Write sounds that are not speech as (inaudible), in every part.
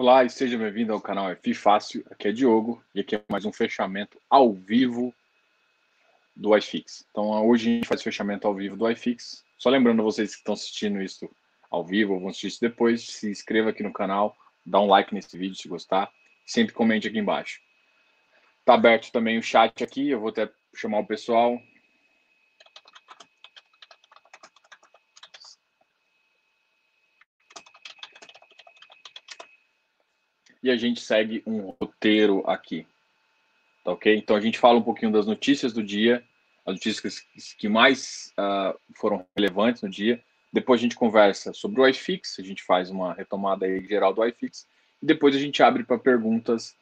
Olá e seja bem-vindo ao canal F Fácil. Aqui é Diogo e aqui é mais um fechamento ao vivo do iFix. Então hoje a gente faz fechamento ao vivo do iFix. Só lembrando vocês que estão assistindo isso ao vivo ou vão assistir isso depois, se inscreva aqui no canal, dá um like nesse vídeo se gostar, sempre comente aqui embaixo. Tá aberto também o chat aqui, eu vou até chamar o pessoal. A gente segue um roteiro aqui. Tá ok? Então a gente fala um pouquinho das notícias do dia, as notícias que mais uh, foram relevantes no dia. Depois a gente conversa sobre o iFix, a gente faz uma retomada aí geral do iFix. E depois a gente abre para perguntas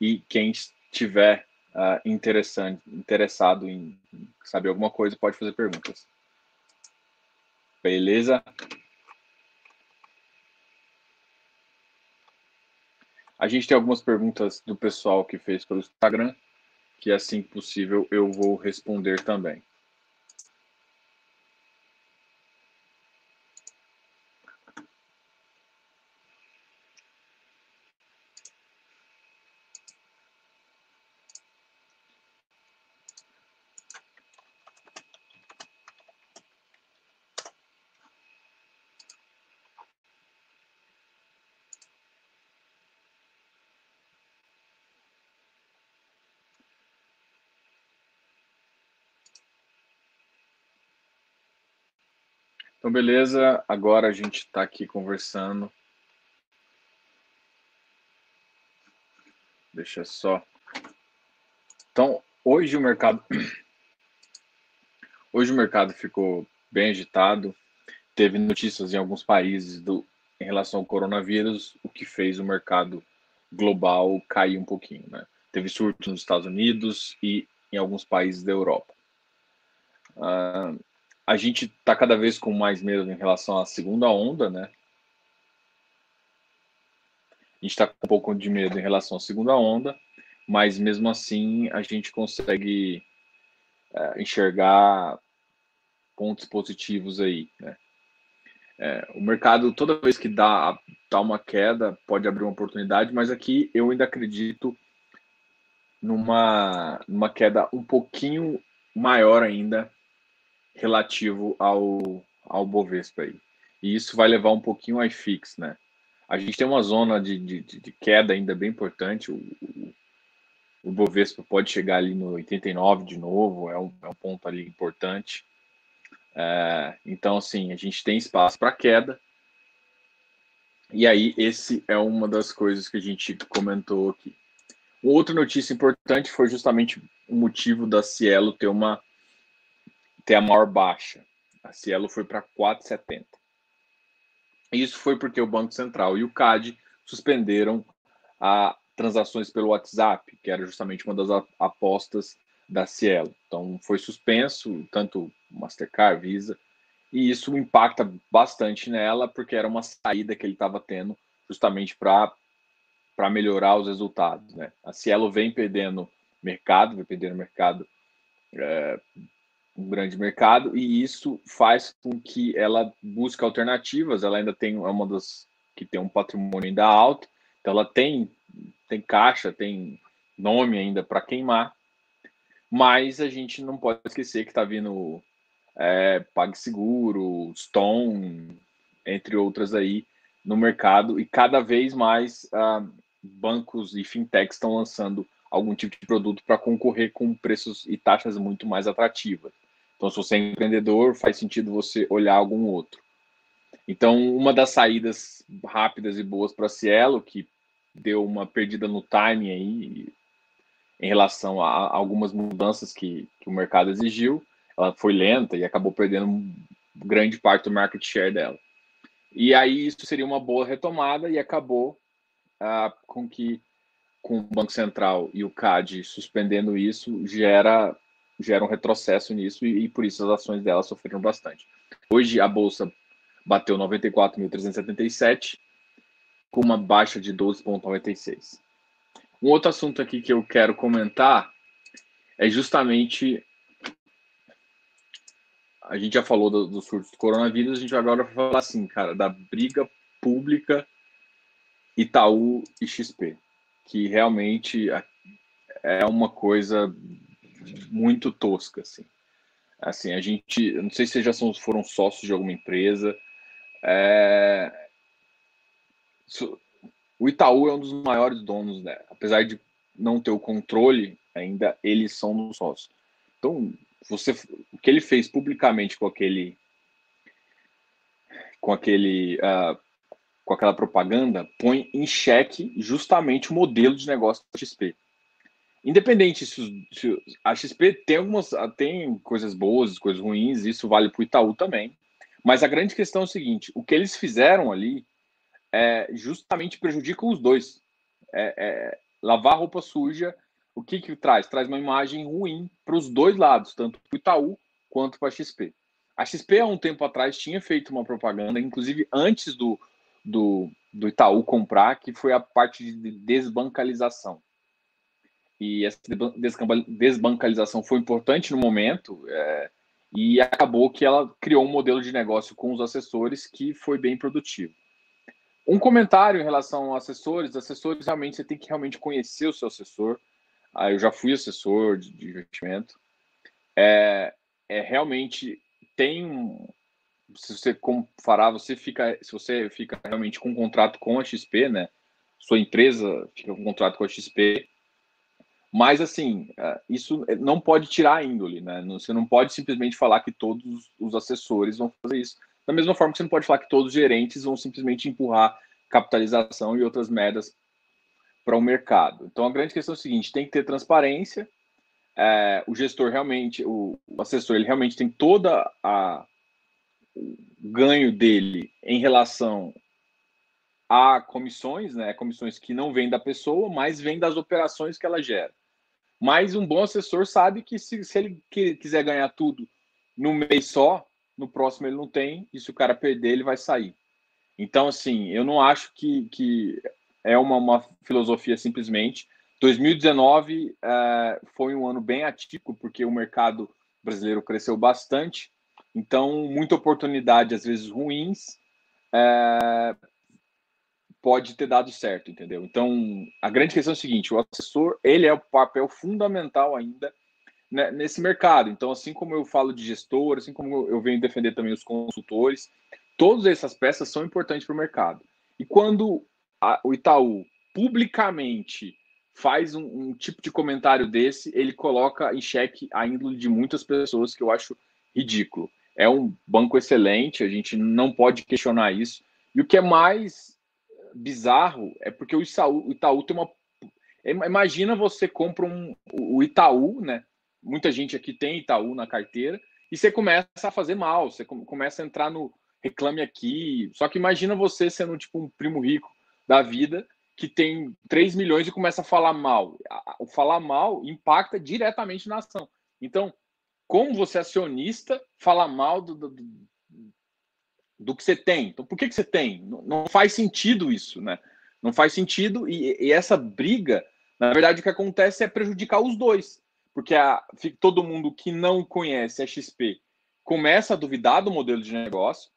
e quem estiver uh, interessado em saber alguma coisa pode fazer perguntas. Beleza? A gente tem algumas perguntas do pessoal que fez pelo Instagram, que assim que possível eu vou responder também. Então, beleza. Agora a gente está aqui conversando. Deixa só. Então, hoje o mercado. (clears throat) Hoje o mercado ficou bem agitado. Teve notícias em alguns países do, em relação ao coronavírus, o que fez o mercado global cair um pouquinho. Né? Teve surto nos Estados Unidos e em alguns países da Europa. Uh, a gente está cada vez com mais medo em relação à segunda onda, né? A gente está com um pouco de medo em relação à segunda onda, mas mesmo assim a gente consegue é, enxergar pontos positivos aí, né? É, o mercado, toda vez que dá, dá uma queda, pode abrir uma oportunidade, mas aqui eu ainda acredito numa, numa queda um pouquinho maior ainda relativo ao, ao Bovespa aí. E isso vai levar um pouquinho ao iFix, né? A gente tem uma zona de, de, de queda ainda bem importante. O, o, o, Bovespa pode chegar ali no 89 de novo, é um, é um ponto ali importante. É, então, assim, a gente tem espaço para queda. E aí, esse é uma das coisas que a gente comentou aqui. Outra notícia importante foi justamente o motivo da Cielo ter uma ter a maior baixa. A Cielo foi para 4,70. Isso foi porque o Banco Central e o CAD suspenderam a transações pelo WhatsApp, que era justamente uma das apostas da Cielo. Então foi suspenso tanto Mastercard, Visa, e isso impacta bastante nela porque era uma saída que ele estava tendo justamente para melhorar os resultados, né? A Cielo vem perdendo mercado, vem perdendo mercado é, um grande mercado e isso faz com que ela busque alternativas. Ela ainda tem é uma das que tem um patrimônio ainda alto, então ela tem tem caixa, tem nome ainda para queimar, mas a gente não pode esquecer que está vindo é, PagSeguro, Stone, entre outras aí no mercado e cada vez mais ah, bancos e fintechs estão lançando algum tipo de produto para concorrer com preços e taxas muito mais atrativas. Então, se você é empreendedor, faz sentido você olhar algum outro. Então, uma das saídas rápidas e boas para Cielo, que deu uma perdida no timing aí, em relação a algumas mudanças que, que o mercado exigiu, ela foi lenta e acabou perdendo grande parte do market share dela. E aí isso seria uma boa retomada e acabou com que com o Banco Central e o CAD suspendendo isso gera gera um retrocesso nisso e, e por isso as ações dela sofreram bastante. Hoje a bolsa bateu 94.377 com uma baixa de 12,96. Um outro assunto aqui que eu quero comentar é justamente a gente já falou do, do surto do coronavírus, a gente vai agora falar assim, cara, da briga pública Itaú e XP, que realmente é uma coisa muito tosca, assim. Assim, a gente, não sei se já são, foram sócios de alguma empresa. É, o Itaú é um dos maiores donos, né? Apesar de não ter o controle, ainda eles são os sócios. Então, você, o que ele fez publicamente com aquele, com aquele, uh, com aquela propaganda, põe em xeque justamente o modelo de negócio da XP independente se, se, a XP tem algumas tem coisas boas, coisas ruins, isso vale para o Itaú também. Mas a grande questão é o seguinte: o que eles fizeram ali é, justamente prejudica os dois. É, é, lavar roupa suja, o que, que traz? Traz uma imagem ruim para os dois lados, tanto para o Itaú quanto para a XP. A XP, há um tempo atrás, tinha feito uma propaganda, inclusive antes do, do, do Itaú comprar, que foi a parte de desbancalização e essa desbancalização foi importante no momento é, e acabou que ela criou um modelo de negócio com os assessores que foi bem produtivo. Um comentário em relação aos assessores, assessores realmente você tem que realmente conhecer o seu assessor. Ah, eu já fui assessor de, de investimento. É, é realmente tem se você fará, você fica se você fica realmente com um contrato com a XP, né? Sua empresa fica com um contrato com a XP, mas, assim, é, isso não pode tirar a índole, né? Você não pode simplesmente falar que todos os assessores vão fazer isso. Da mesma forma que você não pode falar que todos os gerentes vão simplesmente empurrar capitalização e outras metas para o mercado. Então, a grande questão é o seguinte: tem que ter transparência. É, o gestor realmente, o, o, assessor, ele realmente tem toda a o ganho dele em relação a comissões, né? Comissões que não vêm da pessoa, mas vêm das operações que ela gera. Mas um bom assessor sabe que se, se ele quiser ganhar tudo no mês só, no próximo ele não tem, e se o cara perder, ele vai sair. Então, assim, eu não acho que, que é uma, uma filosofia simplesmente. 2019 é, foi um ano bem atípico, porque o mercado brasileiro cresceu bastante, então, muita oportunidade, às vezes ruins, é, pode ter dado certo, entendeu? Então, a grande questão é o seguinte: o assessor ele é o papel fundamental ainda né, nesse mercado. Então, assim como eu falo de gestor, assim como eu venho defender também os consultores, todas essas peças são importantes para o mercado. E quando a, o Itaú publicamente faz um, um, tipo de comentário desse, ele coloca em xeque a índole de muitas pessoas que eu acho ridículo. É um banco excelente, a gente não pode questionar isso. E o que é mais bizarro é porque o Itaú, o Itaú tem uma. Imagina você compra um, o Itaú, né? Muita gente aqui tem Itaú na carteira, e você começa a fazer mal, você começa a entrar no reclame aqui. Só que imagina você sendo tipo um primo rico da vida que tem 3 milhões e começa a falar mal. O falar mal impacta diretamente na ação. Então, como você é acionista, fala mal do, do, do que você tem. Então, por que, que você tem? Não, não faz sentido isso, né? Não faz sentido e, e, essa briga, na verdade, o que acontece é prejudicar os dois, porque a, todo mundo que não conhece a XP começa a duvidar do modelo de negócio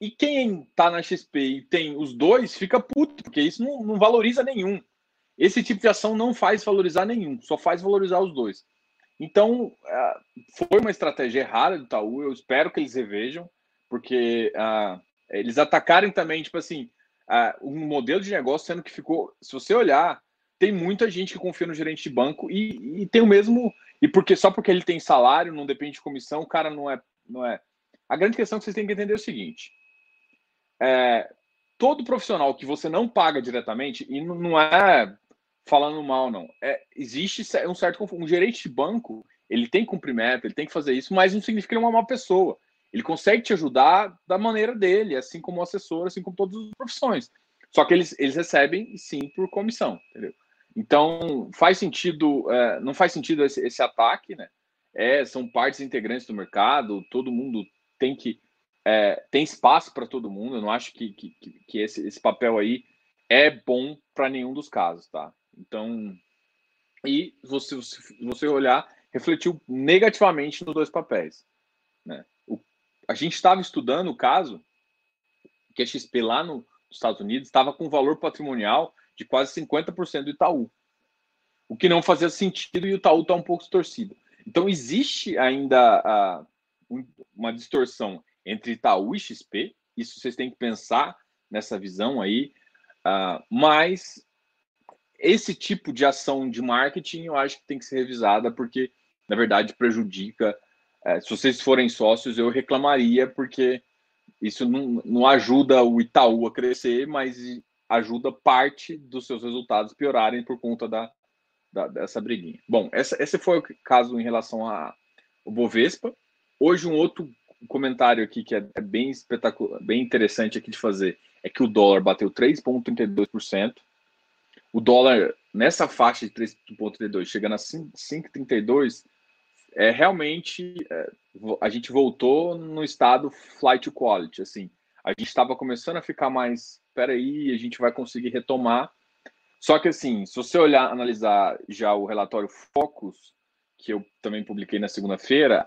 e quem está na XP e tem os dois fica puto, porque isso não, não valoriza nenhum. Esse tipo de ação não faz valorizar nenhum, só faz valorizar os dois. Então, foi uma estratégia errada do Itaú. Eu espero que eles revejam porque uh, eles atacarem também, tipo assim, uh, um modelo de negócio, sendo que ficou, se você olhar, tem muita gente que confia no gerente de banco e, e tem o mesmo, e porque só porque ele tem salário, não depende de comissão, o cara não é, não é. A grande questão que vocês têm que entender é o seguinte: é, todo profissional que você não paga diretamente, e não é falando mal, não, é, existe um certo um gerente de banco, ele tem que cumprir meta, ele tem que fazer isso, mas não significa que ele é uma má pessoa. Ele consegue te ajudar da maneira dele, assim como o assessor, assim como todas as profissões. Só que eles, eles recebem, sim, por comissão, entendeu? Então, faz sentido, é, não faz sentido esse, esse ataque, né? É, são partes integrantes do mercado, todo mundo tem que. É, tem espaço para todo mundo, eu não acho que, que, que esse, esse papel aí é bom para nenhum dos casos, tá? Então, e você, você olhar, refletiu negativamente nos dois papéis, né? A gente estava estudando o caso que a XP lá no dos Estados Unidos estava com valor patrimonial de quase 50% do Itaú. O que não fazia sentido e o Itaú está um pouco distorcido. Então, existe ainda uh, uma distorção entre Itaú e XP, isso vocês têm que pensar nessa visão aí, uh, mas esse tipo de ação de marketing eu acho que tem que ser revisada, porque, na verdade, prejudica. Uh, se vocês forem sócios, eu reclamaria, porque isso não, não ajuda o Itaú a crescer, mas ajuda parte dos seus resultados piorarem por conta da, da, dessa briguinha. Bom, essa, esse foi o caso em relação ao Bovespa. Hoje, um outro comentário aqui que é, é bem espetacular, bem interessante aqui de fazer é que o dólar bateu 3,32%. O dólar nessa faixa de 3,32, chegando a 5,32, é realmente é, a gente voltou no estado flight quality. Assim, a gente estava começando a ficar mais, espera aí, a gente vai conseguir retomar só que assim, se você olhar, analisar já o relatório Focus, que eu também publiquei na segunda-feira,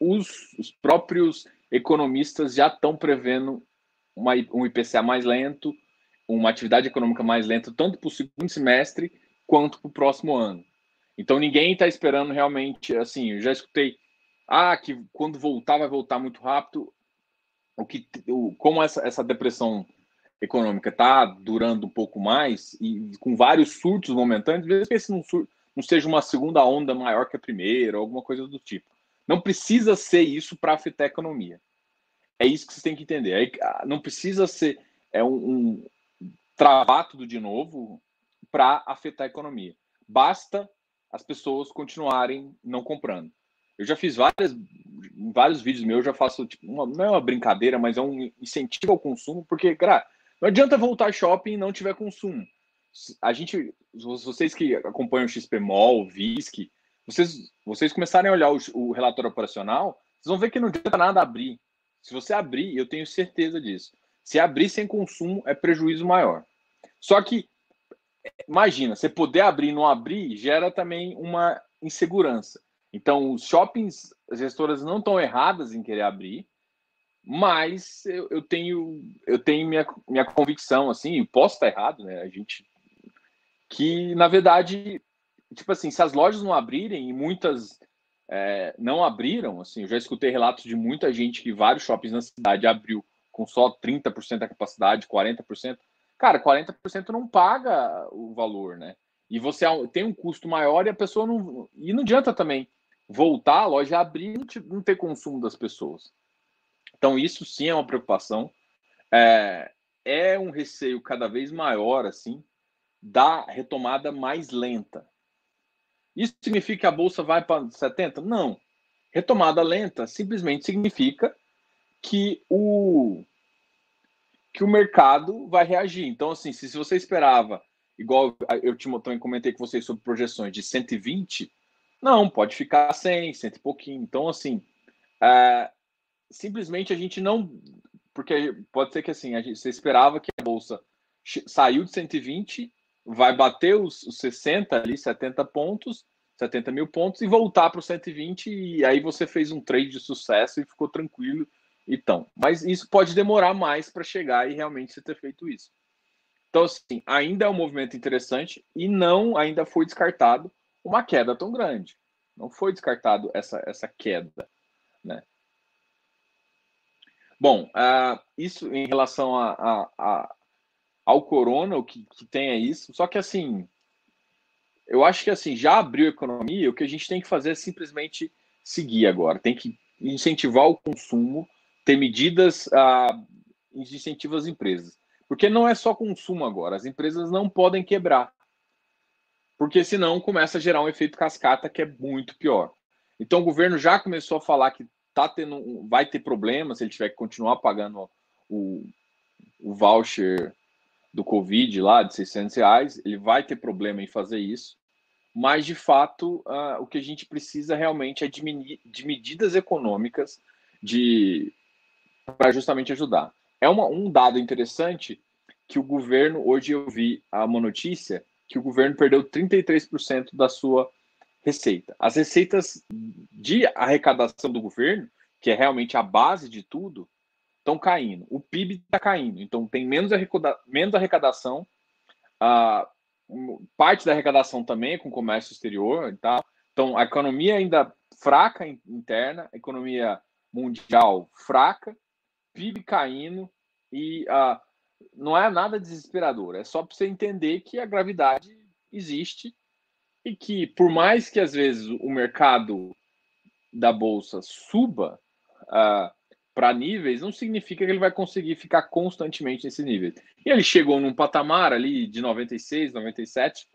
os, os, próprios economistas já estão prevendo uma, um IPCA mais lento, uma atividade econômica mais lenta, tanto para o segundo semestre quanto para o próximo ano. Então ninguém está esperando realmente, assim, eu já escutei, ah, que quando voltar vai voltar muito rápido. O que, o, como essa, essa depressão econômica está durando um pouco mais e com vários surtos momentâneos, mesmo que esse não, não seja uma segunda onda maior que a primeira, alguma coisa do tipo. Não precisa ser isso para afetar a economia. É isso que você tem que entender. Ah, não precisa ser é um, um travar tudo de novo para afetar a economia. Basta as pessoas continuarem não comprando. Eu já fiz várias, vários vídeos meus, eu já faço tipo, uma, não é uma brincadeira, mas é um incentivo ao consumo, porque, cara, não adianta voltar shopping e não tiver consumo. A gente, vocês que acompanham o XP Mall, VISC, vocês, vocês começarem a olhar o, o relatório operacional, vocês vão ver que não adianta nada abrir. Se você abrir, eu tenho certeza disso. Se abrir sem consumo, é prejuízo maior. Só que, imagina, você poder abrir e não abrir gera também uma insegurança. Então, os shoppings, as gestoras não estão erradas em querer abrir, mas eu, eu, tenho eu tenho minha, minha convicção assim posso estar errado né a gente que na verdade tipo assim se as lojas não abrirem e muitas é, não abriram assim eu já escutei relatos de muita gente que vários shoppings na cidade abriu com só 30% da capacidade 40% cara 40% não paga o valor né e você tem um custo maior e a pessoa não e não adianta também voltar a loja abrir e não ter consumo das pessoas então, isso sim é uma preocupação. É, é um receio cada vez maior, assim, da retomada mais lenta. Isso significa que a bolsa vai para 70? Não. Retomada lenta simplesmente significa que o que o mercado vai reagir. Então, assim, se, se você esperava, igual eu te, também comentei com vocês sobre projeções de 120, não, pode ficar 100, 100 e pouquinho. Então, assim, é, simplesmente a gente não. Porque pode ser que assim, a gente, você esperava que a bolsa saiu de 120, vai bater os, os 60 ali, 70 pontos, 70 mil pontos e voltar para o 120, e aí você fez um trade de sucesso e ficou tranquilo. Então, mas isso pode demorar mais para chegar e realmente você ter feito isso. Então, assim, ainda é um movimento interessante e não ainda foi descartado uma queda tão grande. Não foi descartado essa, essa queda, né? Bom, uh, isso em relação a, a, a, ao corona, o que, que tem é isso. Só que assim, eu acho que assim, já abriu a economia, o que a gente tem que fazer é simplesmente seguir agora. Tem que incentivar o consumo, ter medidas uh, de incentivo às empresas. Porque não é só consumo agora, as empresas não podem quebrar. Porque senão começa a gerar um efeito cascata que é muito pior. Então o governo já começou a falar que tá tendo, vai ter problema se ele tiver que continuar pagando o, o voucher do Covid lá de 600 reais, ele vai ter problema em fazer isso, mas de fato uh, o que a gente precisa realmente é de, de medidas econômicas de para justamente ajudar. É uma, um dado interessante que o governo, hoje eu vi uma notícia que o governo perdeu 33% da sua receita. As receitas de arrecadação do governo, que é realmente a base de tudo, estão caindo, o PIB está caindo, então tem menos, arrecada, menos arrecadação, a parte da arrecadação também é com comércio exterior e tal. Então a economia ainda fraca interna, economia mundial fraca, PIB caindo e uh, não é nada desesperador, é só para você entender que a gravidade existe e que por mais que às vezes o mercado da bolsa suba uh, para níveis, não significa que ele vai conseguir ficar constantemente nesse nível. E ele chegou num patamar ali de 96, 97,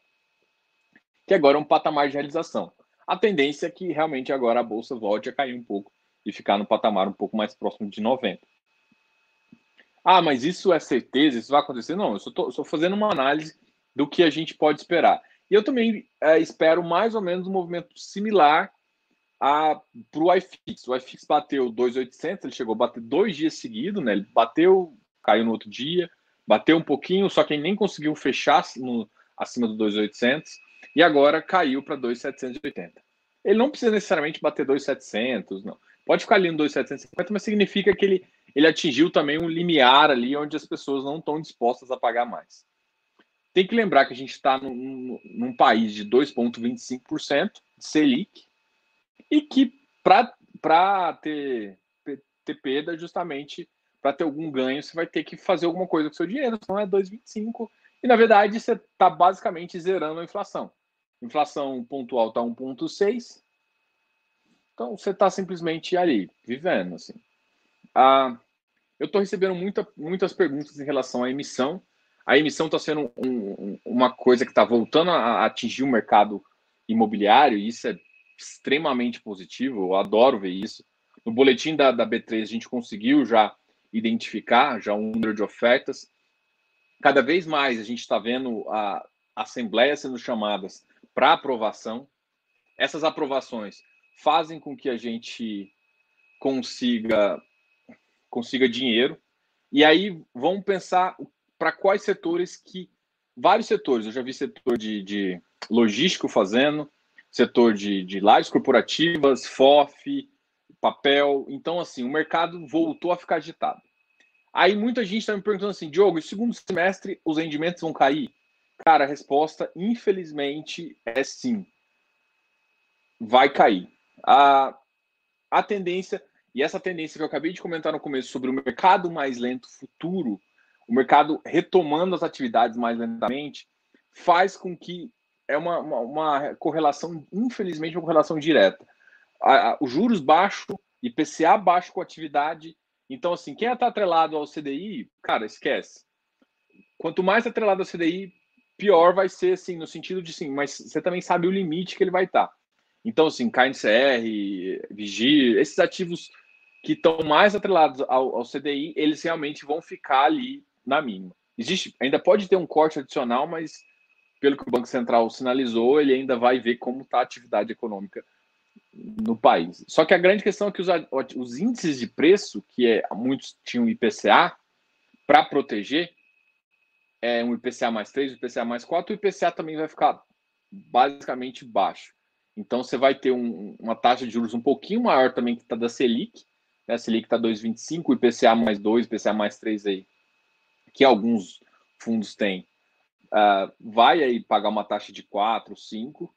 que agora é um patamar de realização. A tendência é que realmente agora a bolsa volte a cair um pouco e ficar no patamar um pouco mais próximo de 90. Ah, mas isso é certeza? Isso vai acontecer? Não, eu estou fazendo uma análise do que a gente pode esperar. E eu também é, espero mais ou menos um movimento similar para o iFix. O iFix bateu 2,800, ele chegou a bater dois dias seguidos, né? Ele bateu, caiu no outro dia, bateu um pouquinho, só que ele nem conseguiu fechar no, acima do 2,800 e agora caiu para 2,780. Ele não precisa necessariamente bater 2,700, não. Pode ficar ali no 2,750, mas significa que ele, ele atingiu também um limiar ali onde as pessoas não estão dispostas a pagar mais. Tem que lembrar que a gente está num, num país de 2,25% de Selic, e que para ter, ter perda, justamente para ter algum ganho, você vai ter que fazer alguma coisa com seu dinheiro, senão é 2,25. E na verdade você está basicamente zerando a inflação. Inflação pontual está 1,6. Então você está simplesmente ali, vivendo. Assim. Ah, eu estou recebendo muita, muitas perguntas em relação à emissão. A emissão está sendo um, um, uma coisa que está voltando a atingir o mercado imobiliário, e isso é extremamente positivo, eu adoro ver isso. No boletim da, da B3 a gente conseguiu já identificar já um número de ofertas. Cada vez mais a gente está vendo a assembleias sendo chamadas para aprovação. Essas aprovações fazem com que a gente consiga consiga dinheiro. E aí vamos pensar para quais setores que vários setores. Eu já vi setor de, de logístico fazendo, setor de, de lajes corporativas, FOF, papel. Então, assim, o mercado voltou a ficar agitado. Aí muita gente está me perguntando assim, Diogo, no segundo semestre os rendimentos vão cair? Cara, a resposta, infelizmente, é sim. Vai cair. A, a tendência, e essa tendência que eu acabei de comentar no começo sobre o mercado mais lento futuro, o mercado retomando as atividades mais lentamente, faz com que é uma, uma, uma correlação, infelizmente, uma correlação direta. A, a, os juros baixo, IPCA baixo com atividade. Então, assim, quem está atrelado ao CDI, cara, esquece. Quanto mais atrelado ao CDI, pior vai ser, assim, no sentido de, sim, mas você também sabe o limite que ele vai estar. Tá. Então, assim, KNCR, Vigi, esses ativos que estão mais atrelados ao, ao, CDI, eles realmente vão ficar ali na mínima. Existe, ainda pode ter um corte adicional, mas pelo que o Banco Central sinalizou, ele ainda vai ver como está a atividade econômica no país. Só que a grande questão é que os, os índices de preço, que é, muitos tinham IPCA, para proteger, é um IPCA mais 3, um IPCA mais 4, o IPCA também vai ficar basicamente baixo. Então você vai ter um, uma taxa de juros um pouquinho maior também que está da Selic, né? Selic está 2,25, o IPCA mais 2, IPCA mais 3 aí, que alguns fundos têm, uh, vai aí pagar uma taxa de 4, 5.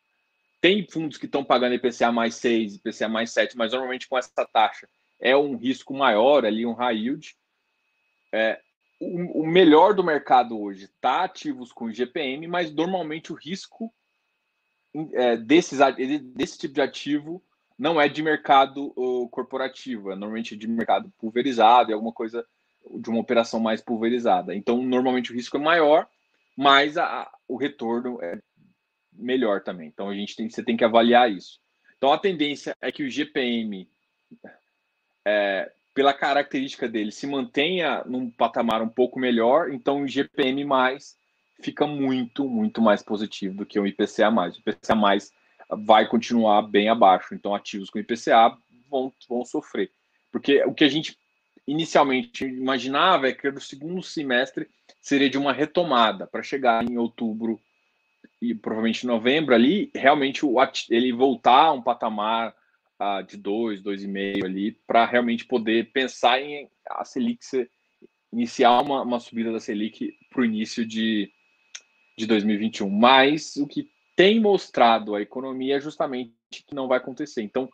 Tem fundos que estão pagando IPCA mais 6, IPCA mais 7, mas normalmente com essa taxa é um risco maior ali, um high yield. É, o, o melhor do mercado hoje está ativos com IGPM, mas normalmente o risco é, desses, desse tipo de ativo não é de mercado corporativo, é normalmente de mercado pulverizado, é alguma coisa de uma operação mais pulverizada. Então, normalmente o risco é maior mas a, o retorno é melhor também. Então a gente tem, você tem que avaliar isso. Então a tendência é que o GPM, é, pela característica dele, se mantenha num patamar um pouco melhor. Então o GPM mais fica muito, muito mais positivo do que o IPCA mais. O IPCA mais vai continuar bem abaixo. Então ativos com IPCA vão, vão sofrer. Porque o que a gente inicialmente imaginava é que no segundo semestre seria de uma retomada para chegar em outubro e provavelmente novembro ali, realmente ele voltar a um patamar uh, de 2, 2,5 ali, para realmente poder pensar em a Selic ser, iniciar uma, uma subida da Selic para o início de, de 2021. Mas o que tem mostrado a economia justamente que não vai acontecer. Então,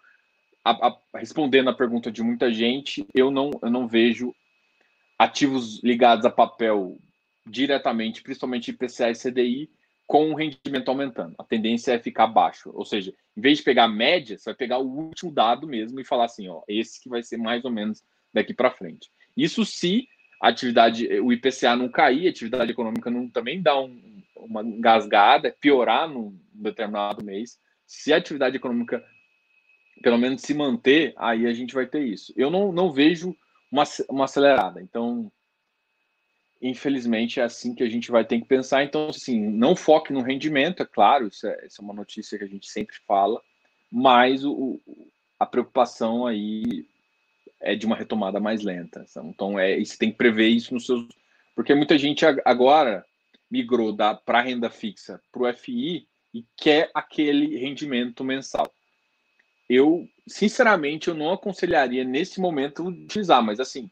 a, a, respondendo a pergunta de muita gente, eu não, eu não vejo ativos ligados a papel diretamente, principalmente IPCA e CDI, com o rendimento aumentando. A tendência é ficar baixo. Ou seja, em vez de pegar a média, você vai pegar o último dado mesmo e falar assim, ó, esse que vai ser mais ou menos daqui para frente. Isso se a atividade, o IPCA não cair, a atividade econômica não também dá um, uma engasgada, piorar num determinado mês. Se a atividade econômica pelo menos se manter, aí a gente vai ter isso. Eu não, não vejo uma, uma acelerada. Então, infelizmente, é assim que a gente vai ter que pensar. Então, assim, não foque no rendimento, é claro, isso é, isso é uma notícia que a gente sempre fala, mas o, a preocupação aí é de uma retomada mais lenta. Então, é, você tem que prever isso nos seus. Porque muita gente agora migrou para renda fixa para o FI e quer aquele rendimento mensal eu, sinceramente, eu não aconselharia nesse momento utilizar, mas assim,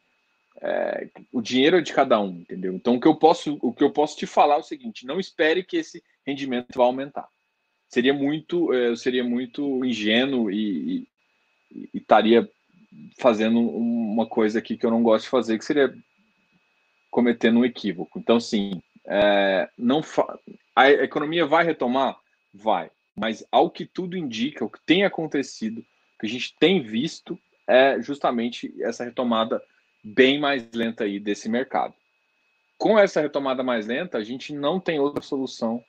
é, o dinheiro é de cada um, entendeu? Então o que eu posso, o que eu posso te falar é o seguinte: não espere que esse rendimento vá aumentar. Seria muito, é, seria muito ingênuo e, e estaria fazendo uma coisa aqui que eu não gosto de fazer, que seria cometendo um equívoco. Então, sim, é, não a economia vai retomar, vai. Mas ao que tudo indica, o que tem acontecido, o que a gente tem visto é justamente essa retomada bem mais lenta aí desse mercado. Com essa retomada mais lenta, a gente não tem outra solução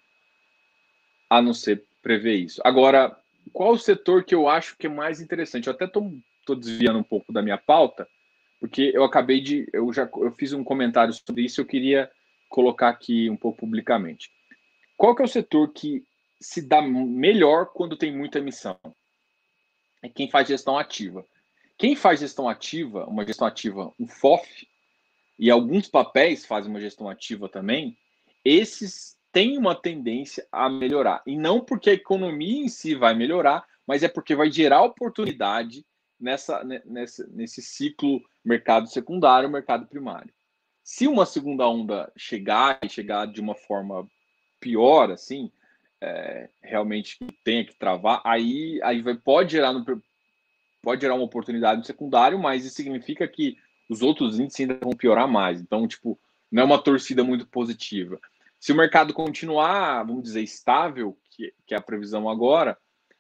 a não ser prever isso. Agora, qual o setor que eu acho que é mais interessante? Eu até estou desviando um pouco da minha pauta, porque eu acabei de. Eu já eu fiz um comentário sobre isso, eu queria colocar aqui um pouco publicamente. Qual que é o setor que se dá melhor quando tem muita emissão? É quem faz gestão ativa. Quem faz gestão ativa, uma gestão ativa, um FOF, e alguns papéis fazem uma gestão ativa também, esses têm uma tendência a melhorar. E não porque a economia em si vai melhorar, mas é porque vai gerar oportunidade nessa, nessa, nesse ciclo mercado secundário, mercado primário. Se uma segunda onda chegar e chegar de uma forma pior, assim, é, realmente tenha que travar, aí, aí vai, pode gerar no, pode gerar uma oportunidade no secundário, mas isso significa que os outros índices ainda vão piorar mais. Então, tipo, não é uma torcida muito positiva. Se o mercado continuar, vamos dizer, estável, que, que é a previsão agora,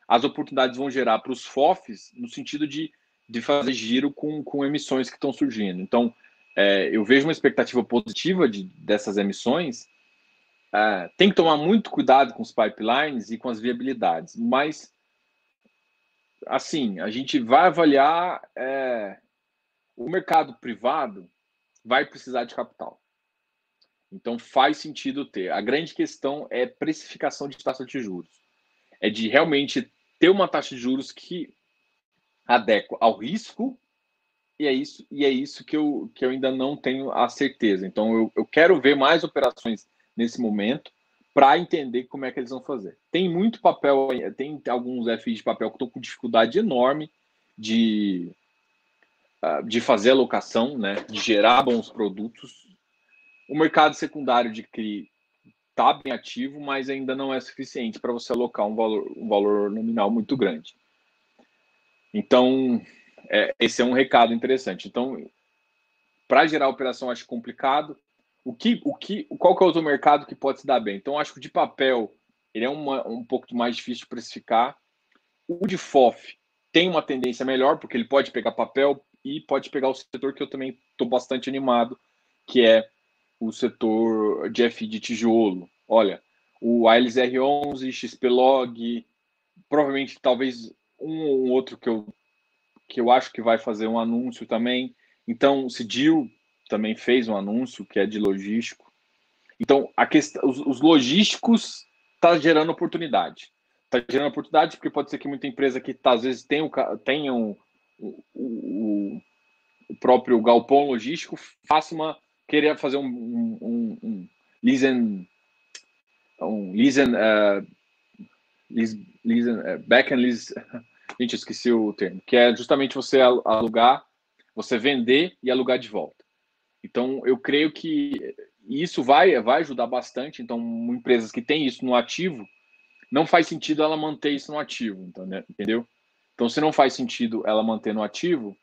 as oportunidades vão gerar para os FOFs no sentido de, de fazer giro com, com emissões que estão surgindo. Então, é, eu vejo uma expectativa positiva de, dessas emissões, é, tem que tomar muito cuidado com os pipelines e com as viabilidades, mas assim, a gente vai avaliar é, o mercado privado vai precisar de capital. Então faz sentido ter. A grande questão é precificação de taxa de juros. É de realmente ter uma taxa de juros que adequa ao risco e é isso e é isso que eu, que eu ainda não tenho a certeza. Então eu, eu quero ver mais operações nesse momento para entender como é que eles vão fazer. Tem muito papel, tem alguns FIs de papel que estão com dificuldade enorme de, ah, de fazer alocação, né, de gerar bons produtos. O mercado secundário de CRI está bem ativo, mas ainda não é suficiente para você alocar um valor, um valor nominal muito grande. Então, é, esse é um recado interessante. Então, para gerar operação, acho complicado o que, o que, qual que é o outro mercado que pode se dar bem? Então, acho que o de papel ele é uma, um pouco mais difícil de precificar. O de FOF tem uma tendência melhor, porque ele pode pegar papel e pode pegar o setor que eu também estou bastante animado, que é o setor de FI de tijolo. Olha, o ALSR11, XPlog, provavelmente talvez um ou outro que eu, que eu acho que vai fazer um anúncio também. Então, o Cidil também fez um anúncio que é de logístico. Então, a questão, os, os logísticos está gerando oportunidade. Está gerando oportunidade porque pode ser que muita empresa que tá, às vezes tem, o, tem um, o, o, próprio galpão logístico faça uma querer fazer um, um, um, um leasing um uh, lease, leasing uh, back and lease Gente, esqueci o termo, que é justamente você alugar, você vender e alugar de volta. Então, eu creio que isso vai, vai ajudar bastante. Então, empresas que têm isso no ativo, não faz sentido ela manter isso no ativo, entendeu? Então, se não faz sentido ela manter no ativo,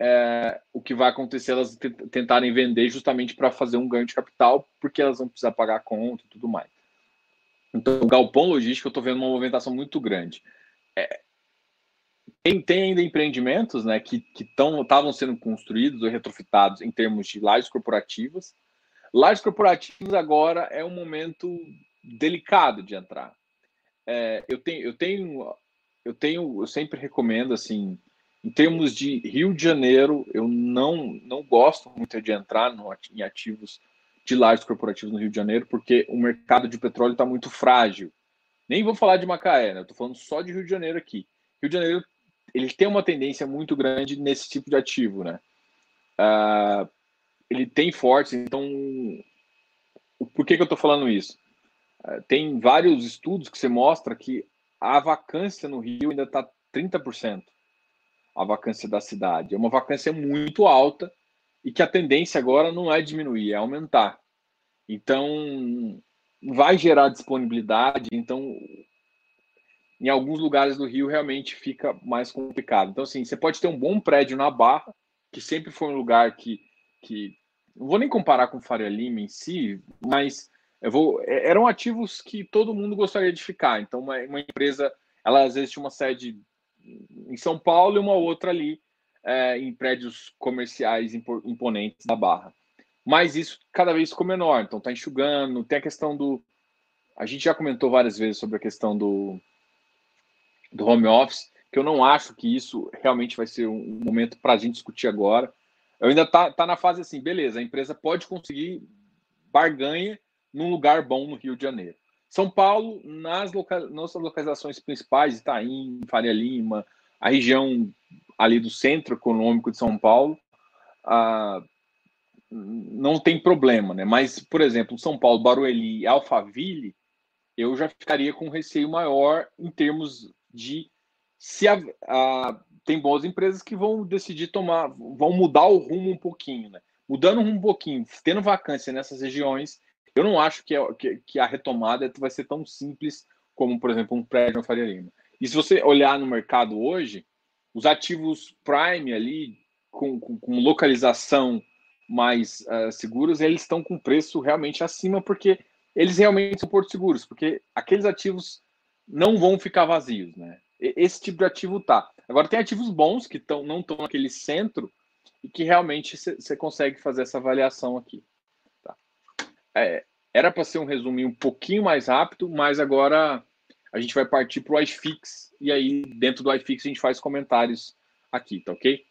é, o que vai acontecer é elas tentarem vender justamente para fazer um ganho de capital, porque elas vão precisar pagar a conta e tudo mais. Então, o galpão logístico, eu estou vendo uma movimentação muito grande. É, tem, tem, ainda empreendimentos né, que estavam sendo construídos ou retrofitados em termos de lajes corporativas. Lajes corporativas agora é um momento delicado de entrar. É, eu tenho, eu tenho, eu tenho, eu sempre recomendo assim, em termos de Rio de Janeiro, eu não não gosto muito de entrar no, em ativos de lajes corporativos no Rio de Janeiro, porque o mercado de petróleo está muito frágil. Nem vou falar de Macaé, né? Estou falando só de Rio de Janeiro aqui. Rio de Janeiro ele tem uma tendência muito grande nesse tipo de ativo, né? Uh, ele tem fortes, então por que, que eu estou falando isso? Uh, tem vários estudos que você mostra que a vacância no Rio ainda está 30%. A vacância da cidade. É uma vacância muito alta e que a tendência agora não é diminuir, é aumentar. Então, vai gerar disponibilidade. Então, em alguns lugares do Rio realmente fica mais complicado. Então, assim, você pode ter um bom prédio na Barra, que sempre foi um lugar que. que não vou nem comparar com Faria Lima em si, mas eu vou, é, eram ativos que todo mundo gostaria de ficar. Então, uma, uma empresa, ela às vezes tinha uma sede em São Paulo e uma outra ali é, em prédios comerciais imponentes da Barra. Mas isso cada vez ficou menor, então está enxugando. Tem a questão do. A gente já comentou várias vezes sobre a questão do, do home office, que eu não acho que isso realmente vai ser um momento para a gente discutir agora. Eu ainda tá, tá na fase assim, beleza, a empresa pode conseguir barganha num lugar bom no Rio de Janeiro. São Paulo, nas loca... nossas localizações principais, Itaim, Faria Lima, a região ali do centro econômico de São Paulo, ah, não tem problema, né? Mas, por exemplo, São Paulo, Barueri e Alphaville, eu já ficaria com um receio maior em termos de se a, a, tem boas empresas que vão decidir tomar, vão mudar o rumo um pouquinho, né? Mudando um pouquinho, tendo vacância nessas regiões, eu não acho que, é, que, que, a retomada vai ser tão simples como, por exemplo, um prédio na Faria Lima. E se você olhar no mercado hoje, os ativos prime ali, com, com, com localização mais uh, seguros, eles estão com preço realmente acima, porque eles realmente são portos seguros, porque aqueles ativos não vão ficar vazios, né? Esse tipo de ativo tá. Agora tem ativos bons que tão, não estão naquele centro e que realmente você consegue fazer essa avaliação aqui. Tá? É, era para ser um resuminho um pouquinho mais rápido, mas agora a gente vai partir para o iFix e aí dentro do iFix a gente faz comentários aqui, tá ok?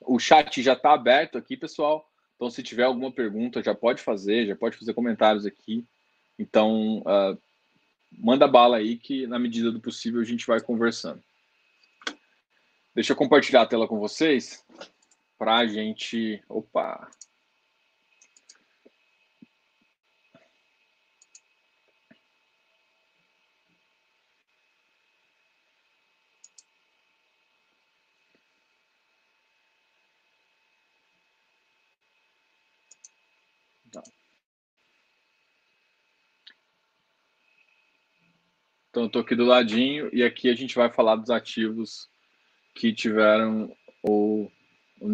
O chat já está aberto aqui, pessoal. Então, se tiver alguma pergunta, já pode fazer, já pode fazer comentários aqui. Então, uh, manda bala aí que, na medida do possível, a gente vai conversando. Deixa eu compartilhar a tela com vocês para a gente. Opa! Então, eu estou aqui do ladinho e aqui a gente vai falar dos ativos que tiveram um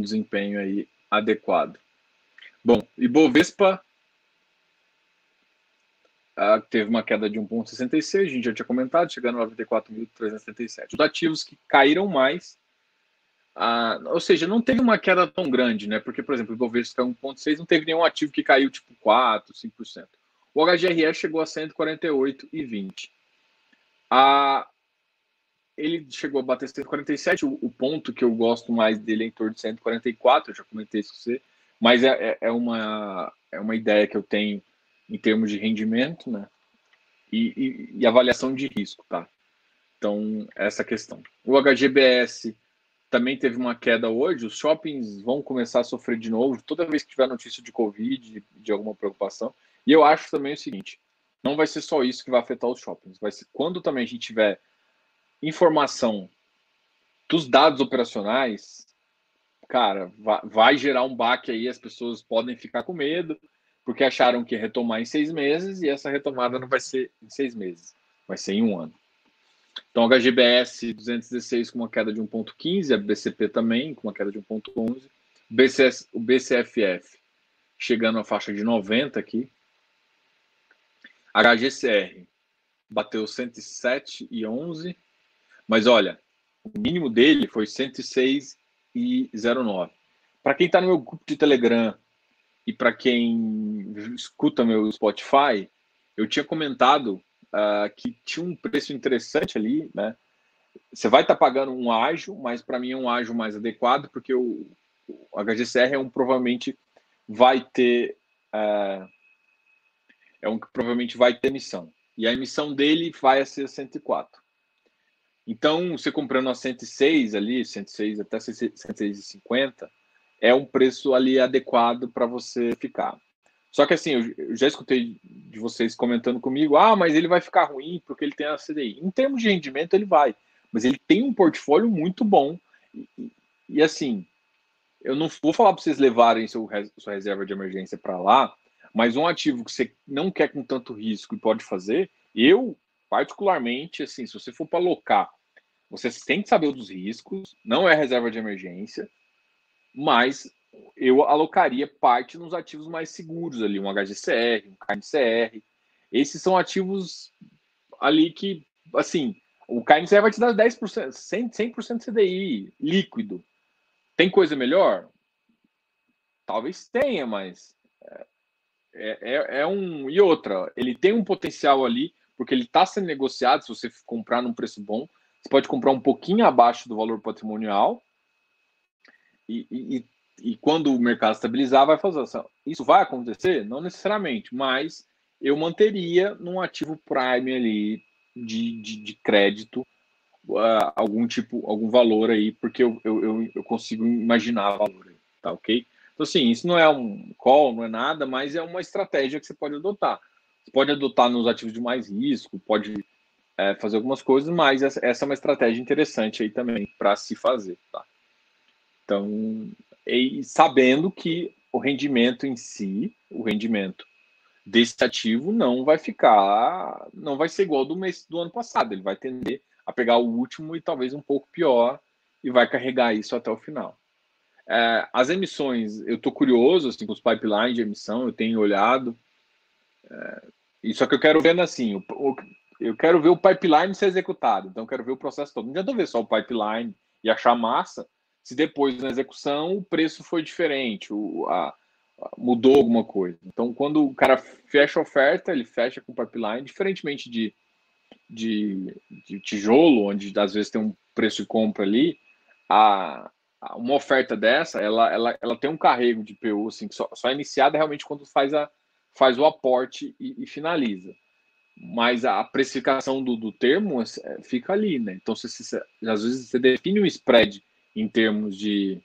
desempenho aí adequado. Bom, Ibovespa uh, teve uma queda de 1,66, a gente já tinha comentado, chegando a 94.377. Os ativos que caíram mais, uh, ou seja, não teve uma queda tão grande, né? Porque, por exemplo, o Ibovespa caiu 1,6, não teve nenhum ativo que caiu tipo 4, 5%. O HGRE chegou a 148,20 a, ele chegou a bater 147, o, o, ponto que eu gosto mais dele é em torno de 144, eu já comentei isso com você, mas é, é, é, uma, é uma ideia que eu tenho em termos de rendimento, né? E, e, e avaliação de risco, tá? Então, essa questão. O HGBS também teve uma queda hoje, os shoppings vão começar a sofrer de novo, toda vez que tiver notícia de Covid, de alguma preocupação. E eu acho também o seguinte: não vai ser só isso que vai afetar os shoppings. Vai ser quando também a gente tiver informação dos dados operacionais, cara, vai, vai gerar um baque aí, as pessoas podem ficar com medo, porque acharam que ia retomar em seis meses, e essa retomada não vai ser em seis meses, vai ser em um ano. Então, HGBS 216 com uma queda de 1,15, a BCP também com uma queda de 1,11, BCS, o BCFF chegando à faixa de 90 aqui. HGCR bateu 107,11, mas olha, o mínimo dele foi 106,09. Para quem está no meu grupo de Telegram e para quem escuta meu Spotify, eu tinha comentado uh, que tinha um preço interessante ali, né? Você vai estar tá pagando um ágio, mas para mim é um ágio mais adequado, porque o, o HGCR é um provavelmente vai ter uh, é um que provavelmente vai ter emissão. E a emissão dele vai a ser 104. Então, você comprando a 106 ali, 106 até 106,50, é um preço ali adequado para você ficar. Só que assim, eu já escutei de vocês comentando comigo, ah, mas ele vai ficar ruim porque ele tem a CDI. Em termos de rendimento, ele vai, mas ele tem um portfólio muito bom. E, e assim, eu não vou falar para vocês levarem seu, sua reserva de emergência para lá, mas um ativo que você não quer com tanto risco e pode fazer, eu, particularmente, assim, se você for para alocar, você tem que saber dos riscos, não é reserva de emergência, mas eu alocaria parte nos ativos mais seguros ali, um HGCR, um KNCR. Esses são ativos ali que, assim, o KNCR vai te dar 10%, 100%, 100 CDI líquido. Tem coisa melhor? Talvez tenha, mas é, é, é um. E outra, ele tem um potencial ali, porque ele está sendo negociado. Se você comprar num preço bom, você pode comprar um pouquinho abaixo do valor patrimonial. E, e, e quando o mercado estabilizar, vai fazer assim. Isso vai acontecer? Não necessariamente, mas eu manteria num ativo prime ali de, de, de crédito uh, algum tipo, algum valor aí, porque eu, eu, eu consigo imaginar valor aí, tá ok? Então, assim, isso não é um call, não é nada, mas é uma estratégia que você pode adotar. Você pode adotar nos ativos de mais risco, pode é, fazer algumas coisas, mas essa, é uma estratégia interessante aí também para se fazer, tá? Então, e sabendo que o rendimento em si, o rendimento desse ativo não vai ficar, não vai ser igual do mês do ano passado, ele vai tender a pegar o último e talvez um pouco pior e vai carregar isso até o final. É, as emissões, eu estou curioso assim, com os pipelines de emissão, eu tenho olhado. É, e só que eu quero ver assim, o, o, eu quero ver o pipeline ser executado, então eu quero ver o processo todo. Não adianta ver só o pipeline e achar massa, se depois na execução o preço foi diferente, o, a, mudou alguma coisa. Então, quando o cara fecha a oferta, ele fecha com o pipeline, diferentemente de, de, de tijolo, onde às vezes tem um preço de compra ali, a, uma oferta dessa, ela, ela, ela tem um carrego de PU, assim, que só, só é iniciada realmente quando faz, a, faz o aporte e, e finaliza. Mas a precificação do, do termo é, é fica ali, né? Então, se, se, às vezes você define um spread em termos de,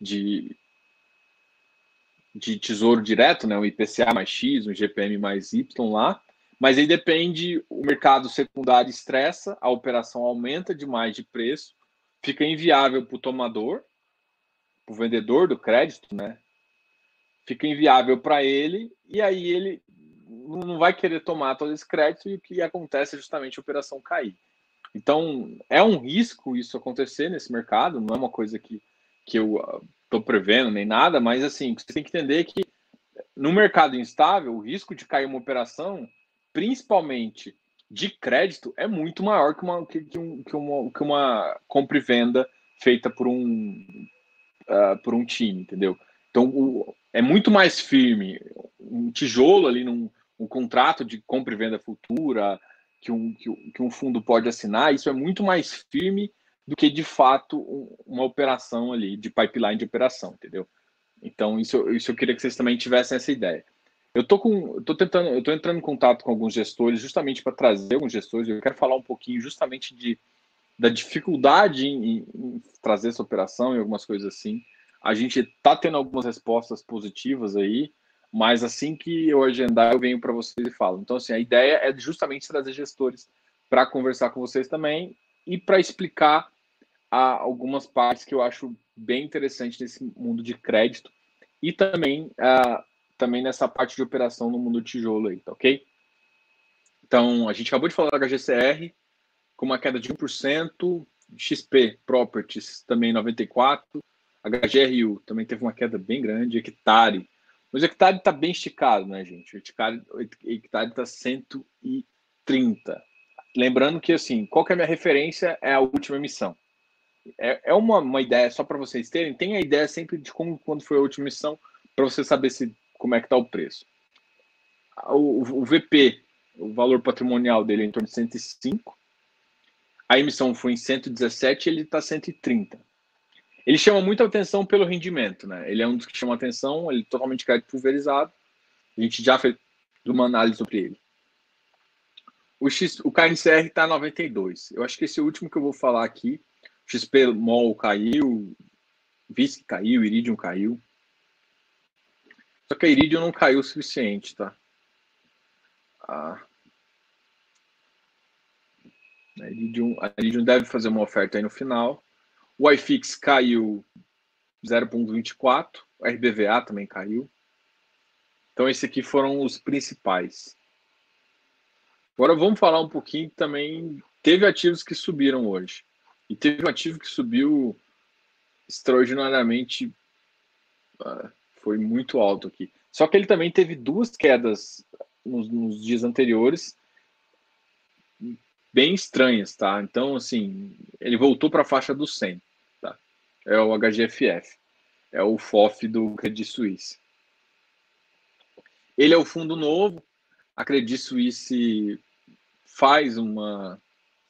de, de tesouro direto, né? Um IPCA mais X, um GPM mais Y lá, mas aí depende, o mercado secundário estressa, a operação aumenta demais de preço, fica inviável para o tomador, para o vendedor do crédito, né? Fica inviável para ele e aí ele não vai querer tomar todo esse crédito e o que acontece é justamente a operação cair. Então, é um risco isso acontecer nesse mercado, não é uma coisa que, que eu estou uh, prevendo nem nada, mas assim, você tem que entender que no mercado instável, o risco de cair uma operação, principalmente de crédito é muito maior que uma, que, que, um, que uma, que uma compra e venda feita por um, uh, por um time, entendeu? Então, o, é muito mais firme um tijolo ali num um contrato de compra e venda futura que um, que, que um fundo pode assinar, isso é muito mais firme do que, de fato, um, uma operação ali, de pipeline de operação, entendeu? Então, isso, isso eu queria que vocês também tivessem essa ideia. Eu tô com, tô tentando, eu tô entrando em contato com alguns gestores justamente para trazer alguns gestores. Eu quero falar um pouquinho justamente de da dificuldade em, em trazer essa operação e algumas coisas assim. A gente está tendo algumas respostas positivas aí, mas assim que eu agendar, eu venho para vocês e falo. Então, assim, a ideia é justamente trazer gestores para conversar com vocês também e para explicar a, algumas partes que eu acho bem interessante nesse mundo de crédito e também, uh, também nessa parte de operação no mundo tijolo aí, tá ok? Então, a gente acabou de falar da HGCR com uma queda de 1%, XP Properties também 94%, HGRU também teve uma queda bem grande, Hectare. Mas o Hectare está bem esticado, né, gente? O Hectare está 130. Lembrando que, assim, qual que é a minha referência? É a última emissão. É, é uma, uma ideia, só para vocês terem, tem a ideia sempre de como quando foi a última emissão, para você saber se como é que está o preço. O, o VP, o valor patrimonial dele é em torno de 105. A emissão foi em 117 ele está 130. Ele chama muita atenção pelo rendimento, né? Ele é um dos que chama atenção, ele é totalmente crédito pulverizado. A gente já fez uma análise sobre ele. O, X, o KNCR está 92. Eu acho que esse é o último que eu vou falar aqui. XP Mol caiu, VISC caiu, Iridium caiu. Só que a Iridium não caiu o suficiente, tá? Ah. A Iridium, a Iridium deve fazer uma oferta aí no final. O iFix caiu 0,24. O RBVA também caiu. Então, esses aqui foram os principais. Agora vamos falar um pouquinho também. Teve ativos que subiram hoje. E teve um ativo que subiu extraordinariamente. Uh, foi muito alto aqui. Só que ele também teve duas quedas nos, nos dias anteriores bem estranhas, tá? Então, assim, ele voltou para a faixa do 100, tá? É o HGFF, é o FOF do Credit Suisse. Ele é o fundo novo, a Credit Suisse faz uma,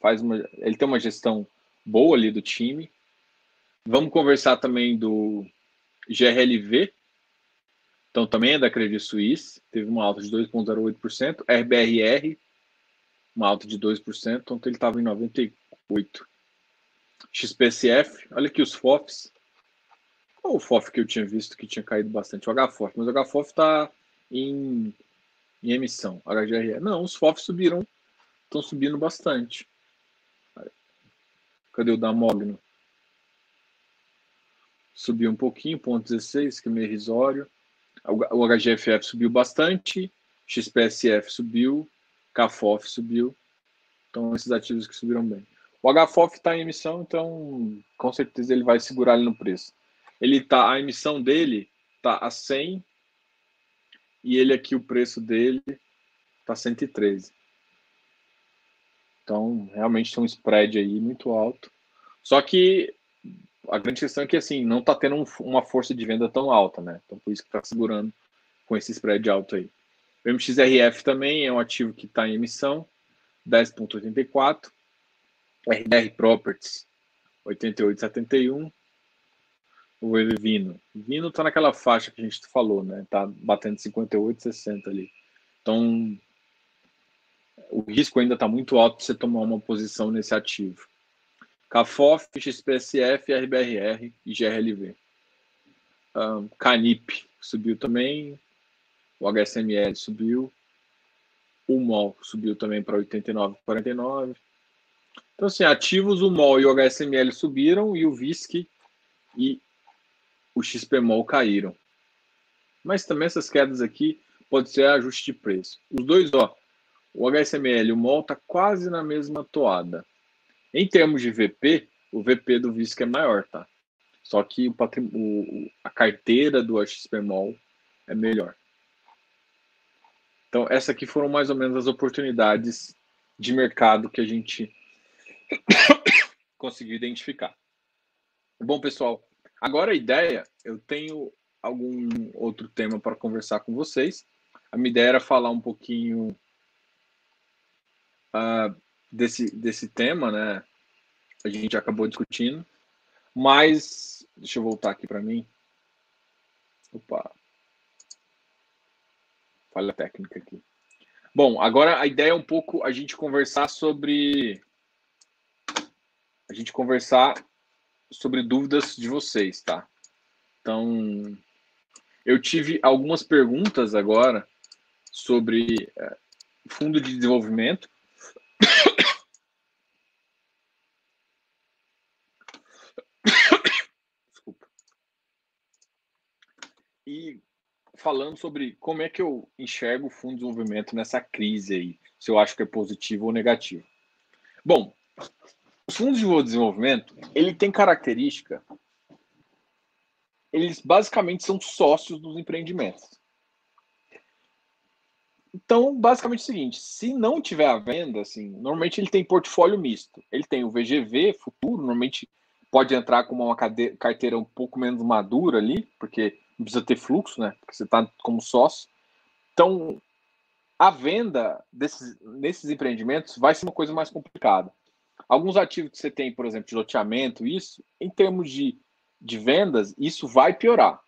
faz uma, ele tem uma gestão boa ali do time. Vamos conversar também do GRLV, então também é da Credit Suisse, teve uma alta de 2,08%, RBRR uma alta de 2%, então ele estava em 98. XPSF, olha aqui os FOFs. Qual o FOF que eu tinha visto que tinha caído bastante? O HFOF, mas o HFOF está em, em emissão. HGRE. Não, os FOFs subiram, estão subindo bastante. Cadê o da Mogno? Subiu um pouquinho, ponto 16, que é meio irrisório. O HGFF subiu bastante, XPSF subiu, KFOF subiu. Então, esses ativos que subiram bem. O HFOF está em emissão, então com certeza ele vai segurar no preço. Ele tá, a emissão dele está a 100 e ele aqui, o preço dele está 113. Então, realmente tem um spread aí muito alto. Só que a grande questão é que assim, não está tendo um, uma força de venda tão alta, né? Então, por isso que está segurando com esse spread alto aí. O MXRF também é um ativo que está em emissão, 10,84. RDR Properties, 88,71. O Vino. Vino está naquela faixa que a gente falou, né? Está batendo 58,60 ali. Então, o risco ainda está muito alto para você tomar uma posição nesse ativo. CAFOF, XPSF, RBRR e GRLV. Um, Canip subiu também, o HSML subiu, o MOL subiu também para 89,49. Então, assim, ativos, o MOL e o HSML subiram e o VISC e o XPMOL caíram. Mas também essas quedas aqui pode ser ajuste de preço. Os dois, ó, o HSML e o MOL tá quase na mesma toada. Em termos de VP, o VP do VISC é maior, tá? Só que o, o a carteira do XPMOL é melhor. Então, essa aqui foram mais ou menos as oportunidades de mercado que a gente (coughs) conseguiu identificar. Bom, pessoal, agora a ideia, eu tenho algum outro tema para conversar com vocês. A minha ideia era falar um pouquinho uh, desse, desse tema, né? A gente acabou discutindo, mas deixa eu voltar aqui para mim. Opa, falha técnica aqui. Bom, agora a ideia é um pouco a gente conversar sobre. A gente conversar sobre dúvidas de vocês, tá? Então, eu tive algumas perguntas agora sobre é, fundo de desenvolvimento. E falando sobre como é que eu enxergo o fundo de desenvolvimento nessa crise aí, se eu acho que é positivo ou negativo. Bom, os fundos de desenvolvimento, ele tem característica, eles basicamente são sócios dos empreendimentos. Então, basicamente é o seguinte, se não tiver a venda, assim, normalmente ele tem portfólio misto. Ele tem o VGV futuro, normalmente pode entrar com uma carteira um pouco menos madura ali, porque precisa ter fluxo, né? Porque você está como sócio. Então, a venda desses, nesses empreendimentos vai ser uma coisa mais complicada. Alguns ativos que você tem, por exemplo, de loteamento, isso, em termos de, de vendas, isso vai piorar.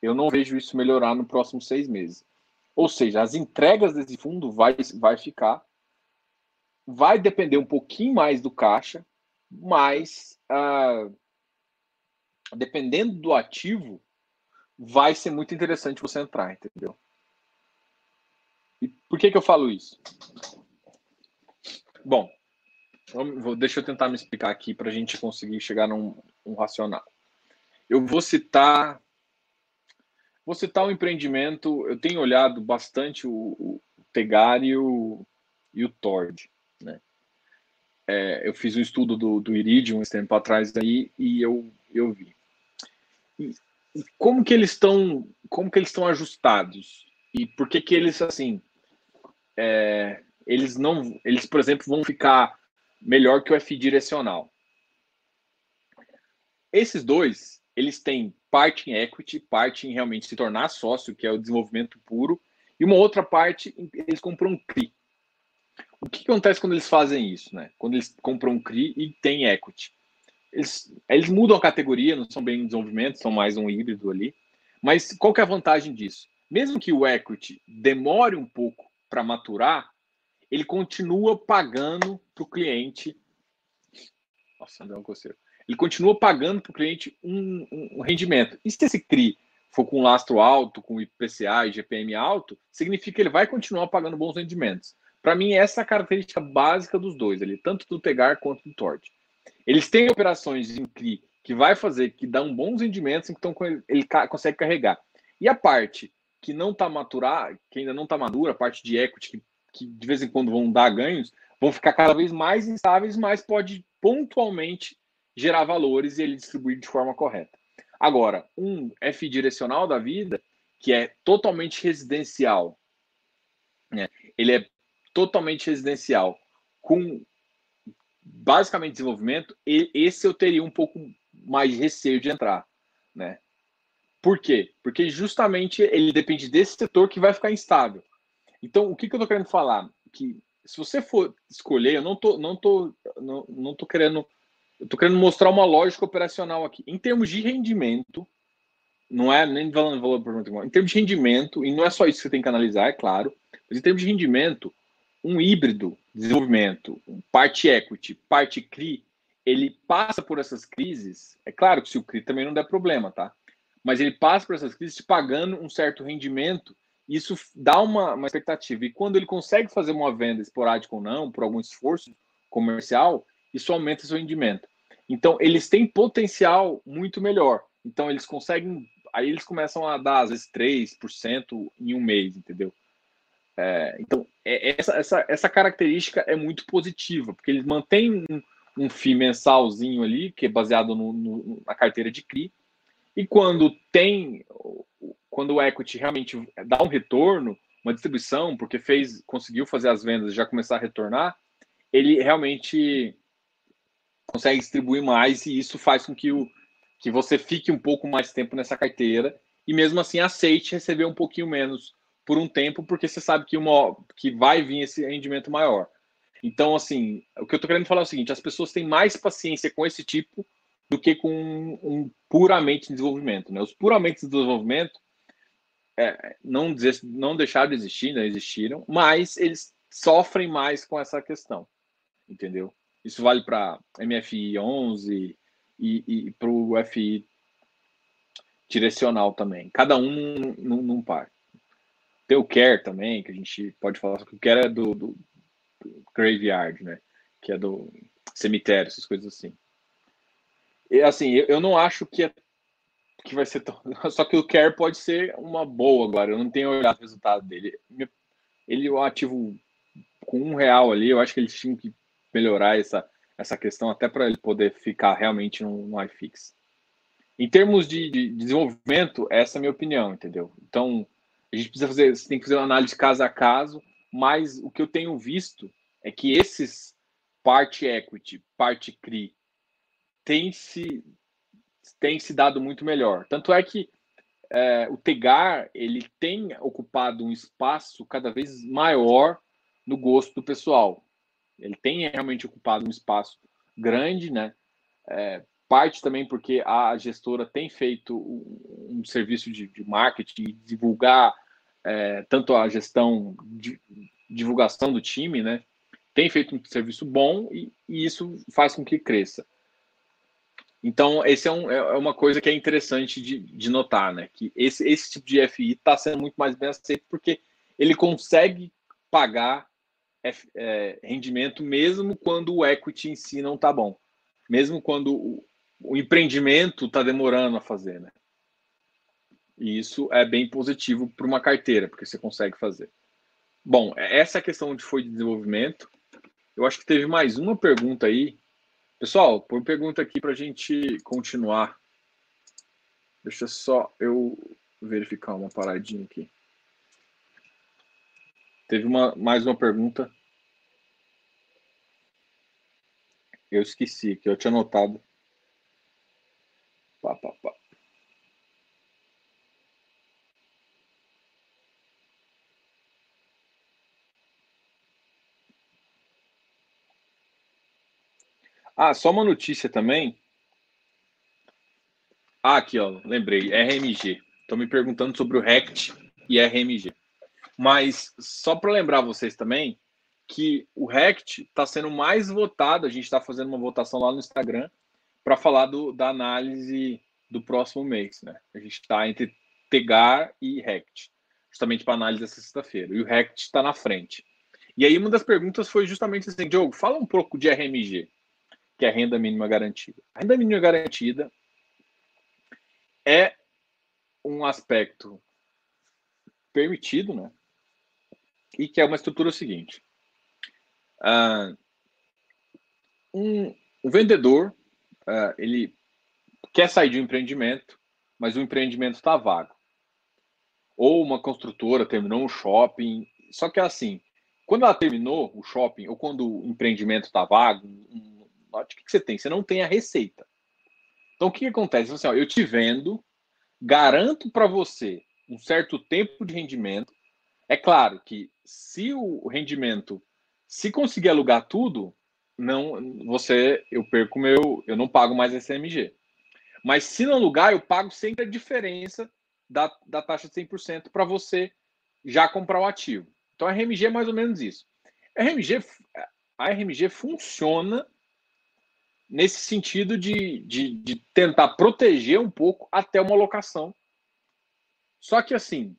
Eu não vejo isso melhorar no próximo seis meses. Ou seja, as entregas desse fundo vai, vai ficar, vai depender um pouquinho mais do caixa, mas uh, dependendo do ativo, vai ser muito interessante você entrar, entendeu? E por que, que eu falo isso? Bom, vamos, deixa eu tentar me explicar aqui para a gente conseguir chegar num um racional. Eu vou citar, vou citar um empreendimento. Eu tenho olhado bastante o, o Tegari e o, e o Tord, né? É, eu fiz um estudo do, do Iridium esse tempo atrás aí e eu, eu vi. E como que eles estão, como que eles estão ajustados e por que que eles assim, é, eles não, eles por exemplo vão ficar melhor que o F direcional. Esses dois, eles têm parte em equity, parte em realmente se tornar sócio, que é o desenvolvimento puro, e uma outra parte eles compram um CRI. O que acontece quando eles fazem isso, né? Quando eles compram um CRI e tem equity eles, eles mudam a categoria, não são bem um desenvolvimento, são mais um híbrido ali. Mas qual que é a vantagem disso? Mesmo que o equity demore um pouco para maturar, ele continua pagando para o cliente. Nossa, um coceiro. Ele continua pagando para o cliente um, um, rendimento. E se esse CRI for com lastro alto, com IPCA e GPM alto, significa que ele vai continuar pagando bons rendimentos. Para mim, essa é a característica básica dos dois, ali, tanto do Tegar quanto do Tord. Eles têm operações em CRI que vai fazer, que dão bons rendimentos, então ele consegue carregar. E a parte que não está maturar, que ainda não está madura, a parte de equity, que, que, de vez em quando vão dar ganhos, vão ficar cada vez mais instáveis, mas pode pontualmente gerar valores e ele distribuir de forma correta. Agora, um F direcional da vida, que é totalmente residencial, né? ele é totalmente residencial, com basicamente desenvolvimento, esse eu teria um pouco mais de receio de entrar, né? Por quê? Porque justamente ele depende desse setor que vai ficar instável. Então, o que, que eu tô querendo falar? Que se você for escolher, eu não tô, não tô, não, não tô querendo, eu tô querendo mostrar uma lógica operacional aqui. Em termos de rendimento, não é nem falando valor por em termos de rendimento, e não é só isso que você tem que analisar, é claro, mas em termos de rendimento, um híbrido desenvolvimento, parte equity, parte CRI, ele passa por essas crises. É claro que se o CRI também não der problema, tá? Mas ele passa por essas crises pagando um certo rendimento. Isso dá uma, uma expectativa. E quando ele consegue fazer uma venda esporádica ou não, por algum esforço comercial, isso aumenta seu rendimento. Então, eles têm potencial muito melhor. Então, eles conseguem. Aí eles começam a dar, às vezes, 3% em um mês, entendeu? É, então, é, essa, essa, essa característica é muito positiva, porque eles mantêm um, um FII mensalzinho ali, que é baseado no, no, na carteira de CRI, e quando tem, quando o equity realmente dá um retorno, uma distribuição, porque fez, conseguiu fazer as vendas e já começar a retornar, ele realmente consegue distribuir mais e isso faz com que, o, que você fique um pouco mais tempo nessa carteira e mesmo assim aceite receber um pouquinho menos por um tempo, porque você sabe que, uma, que vai vir esse rendimento maior. Então, assim, o que eu estou querendo falar é o seguinte: as pessoas têm mais paciência com esse tipo do que com um, um puramente desenvolvimento. Né? Os puramente de desenvolvimento é, não, dizer, não deixaram de existir, não existiram, mas eles sofrem mais com essa questão, entendeu? Isso vale para MFI 11 e, e para o FI direcional também. Cada um num, num. Tem o Care também, que a gente pode falar, que o Care é do, do, do, Graveyard, né? Que é do cemitério, essas coisas assim. E assim, eu, eu não acho que é que vai ser tão... (laughs) Só que o Care pode ser uma boa agora. Eu não tenho olhado o resultado dele. Ele um ativo com um real ali. Eu acho que eles tinham que melhorar essa, essa questão até para ele poder ficar realmente no, no iFix. Em termos de, de, desenvolvimento, essa é a minha opinião, entendeu? Então, a gente precisa fazer, você tem que fazer uma análise caso a caso, mas o que eu tenho visto é que esses parte equity, parte CRI, tem se, tem se dado muito melhor. Tanto é que é, o Tegar ele tem ocupado um espaço cada vez maior no gosto do pessoal. Ele tem realmente ocupado um espaço grande, né? É, parte também porque a gestora tem feito um, um serviço de, de, marketing, divulgar é, tanto a gestão de divulgação do time, né? Tem feito um serviço bom e, e isso faz com que cresça. Então, esse é, um, é, é uma coisa que é interessante de, de notar, né? Que esse, esse tipo de FI está sendo muito mais bem aceito porque ele consegue pagar é, rendimento mesmo quando o equity em si não está bom. Mesmo quando o, empreendimento está demorando a fazer, né? E isso é bem positivo para uma carteira, porque você consegue fazer. Bom, essa é questão de foi de desenvolvimento. Eu acho que teve mais uma pergunta aí Pessoal, põe pergunta aqui para a gente continuar. Deixa só eu verificar uma paradinha aqui. Teve uma, mais uma pergunta. Eu esqueci, que eu tinha anotado. Pá, pá, pá. Ah, só uma notícia também. Ah, aqui, ó, lembrei, RMG. Estão me perguntando sobre o RECT e RMG. Mas só para lembrar vocês também que o RECT está sendo mais votado. A gente está fazendo uma votação lá no Instagram para falar do, da análise do próximo mês. Né? A gente está entre Tegar e RECT, justamente para análise dessa sexta-feira. E o RECT está na frente. E aí uma das perguntas foi justamente assim, Diogo, fala um pouco de RMG que é a renda mínima garantida. A renda mínima garantida é um aspecto permitido, né? E que é uma estrutura seguinte. Uh, um, um vendedor, uh, ele quer sair de um empreendimento, mas o empreendimento está vago. Ou uma construtora terminou um shopping, só que assim, quando ela terminou o shopping, ou quando o empreendimento está vago, um o que, que você tem? Você não tem a receita. Então, o que, que acontece? Assim, ó, eu te vendo, garanto para você um certo tempo de rendimento. É claro que se o rendimento, se conseguir alugar tudo, não, você, eu perco meu, eu não pago mais SMG. Mas se não alugar, eu pago sempre a diferença da, da taxa de 100% para você já comprar o ativo. Então a RMG é mais ou menos isso. A RMG, a RMG funciona nesse sentido de, de, de, tentar proteger um pouco até uma locação. Só que assim,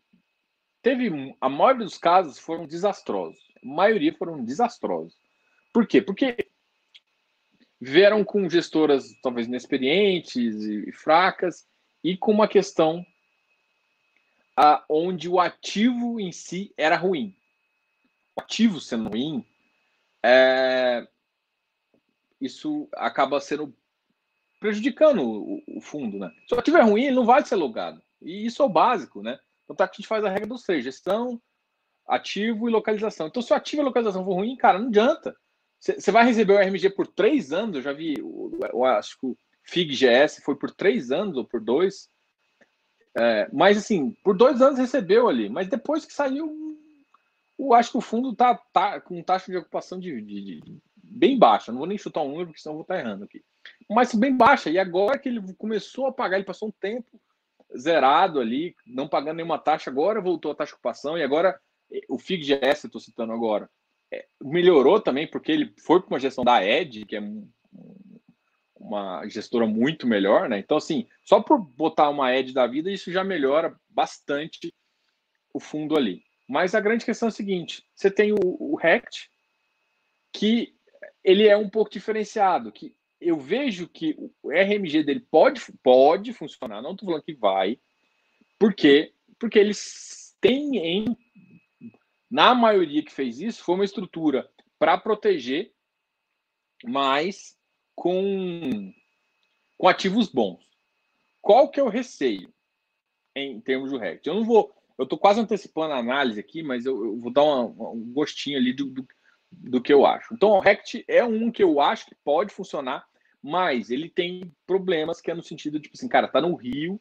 teve a maioria dos casos foram desastrosos. A maioria foram desastrosos. Por quê? Porque vieram com gestoras talvez inexperientes e, fracas e com uma questão a, onde o ativo em si era ruim. O ativo sendo ruim, é, isso acaba sendo prejudicando o, fundo, né? Se o ativo é ruim, ele não vai ser alugado. E isso é o básico, né? Então tá que a gente faz a regra dos três: gestão, ativo e localização. Então, se o ativo e localização for ruim, cara, não adianta. Você vai receber o RMG por três anos, eu já vi, eu acho que o FIG-GS foi por três anos ou por dois. É, mas assim, por dois anos recebeu ali, mas depois que saiu, eu acho que o fundo tá, tá com taxa de ocupação de, de, de bem baixa. Não vou nem chutar um número, porque senão vou estar errando aqui. Mas bem baixa. E agora que ele começou a pagar, ele passou um tempo zerado ali, não pagando nenhuma taxa, agora voltou a taxa de ocupação e agora o FIGGS, estou citando agora, melhorou também, porque ele foi para uma gestão da ED, que é uma gestora muito melhor, né? Então, assim, só por botar uma ED da vida, isso já melhora bastante o fundo ali. Mas a grande questão é a seguinte: você tem o, o RECT, que ele é um pouco diferenciado, que eu vejo que o RMG dele pode, pode funcionar, não estou falando que vai, porque porque eles têm em na maioria que fez isso foi uma estrutura para proteger, mas com com ativos bons. Qual que é o receio em termos do RECT? Eu não vou, eu estou quase antecipando a análise aqui, mas eu, eu vou dar uma, um gostinho ali do, do, do, que eu acho. Então, o RECT é um que eu acho que pode funcionar, mas ele tem problemas que é no sentido de, tipo assim, cara, tá no Rio,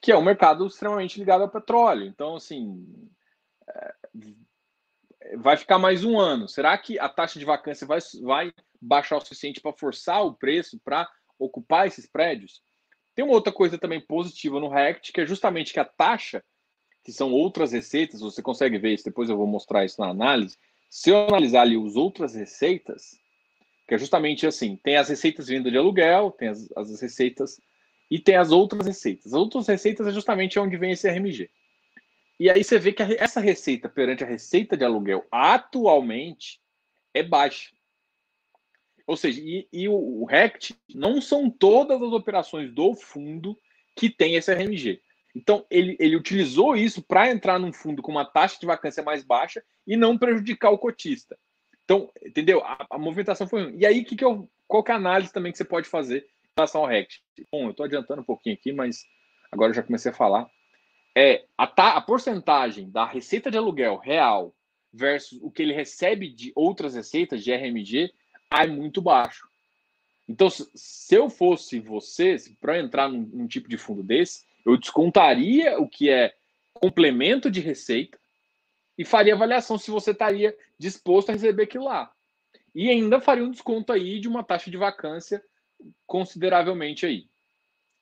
que é um mercado extremamente ligado ao petróleo. Então, assim, é, vai ficar mais um ano. Será que a taxa de vacância vai, vai baixar o suficiente para forçar o preço para ocupar esses prédios? Tem uma outra coisa também positiva no RECT, que é justamente que a taxa, que são outras receitas, você consegue ver isso, depois eu vou mostrar isso na análise. Se eu analisar ali as outras receitas, que é justamente assim, tem as receitas vindo de aluguel, tem as, as receitas e tem as outras receitas. As outras receitas é justamente onde vem esse RMG. E aí você vê que essa receita perante a receita de aluguel atualmente é baixa. Ou seja, e, e o, o RECT não são todas as operações do fundo que tem esse RMG. Então, ele, ele utilizou isso para entrar num fundo com uma taxa de vacância mais baixa e não prejudicar o cotista. Então, entendeu? A, a movimentação foi. E aí, que que eu, qual que é a análise também que você pode fazer em relação ao RECT? Bom, eu estou adiantando um pouquinho aqui, mas agora eu já comecei a falar. É a, ta, a porcentagem da receita de aluguel real versus o que ele recebe de outras receitas de RMG é muito baixo. Então, se eu fosse você, para entrar num, num, tipo de fundo desse, eu descontaria o que é complemento de receita e faria avaliação se você estaria disposto a receber aquilo lá. E ainda faria um desconto aí de uma taxa de vacância consideravelmente aí.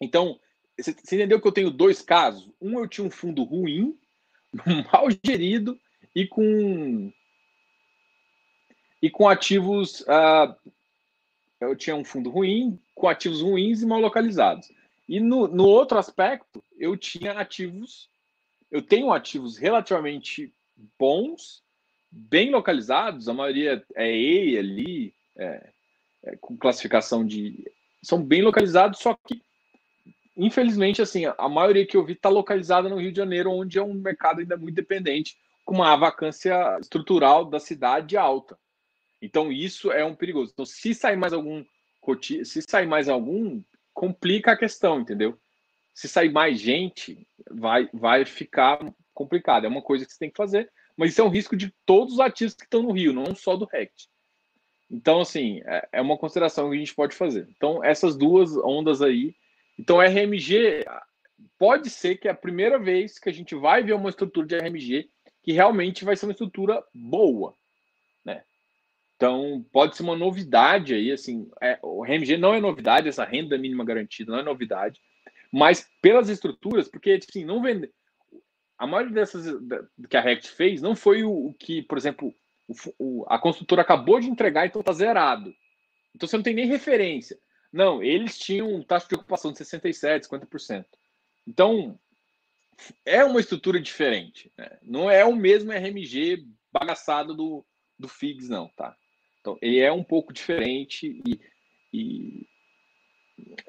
Então, você entendeu que eu tenho dois casos? Um, eu tinha um fundo ruim, (laughs) mal gerido e com e com ativos. Uh, eu tinha um fundo ruim, com ativos ruins e mal localizados. E no, no outro aspecto, eu tinha ativos. Eu tenho ativos relativamente bons, bem localizados, a maioria é E ali, é, é, com classificação de. São bem localizados, só que, infelizmente, assim, a maioria que eu vi está localizada no Rio de Janeiro, onde é um mercado ainda muito dependente, com uma vacância estrutural da cidade alta. Então isso é um perigoso. Então se sair mais algum se sair mais algum, complica a questão, entendeu? Se sair mais gente, vai vai ficar complicado. É uma coisa que você tem que fazer, mas isso é um risco de todos os ativos que estão no Rio, não só do RECT. Então, assim, é, é uma consideração que a gente pode fazer. Então, essas duas ondas aí. Então, RMG pode ser que é a primeira vez que a gente vai ver uma estrutura de RMG que realmente vai ser uma estrutura boa. Então, pode ser uma novidade aí, assim, é, o RMG não é novidade, essa renda mínima garantida não é novidade, mas pelas estruturas, porque, assim, não vende... A maioria dessas que a Rect fez não foi o, o que, por exemplo, o, o, a construtora acabou de entregar, então tá zerado. Então você não tem nem referência. Não, eles tinham taxa de ocupação de 67%, 50%. Então, é uma estrutura diferente. Né? Não é o mesmo RMG bagaçado do, do FIGS, não, tá? Então, ele é um pouco diferente e, e,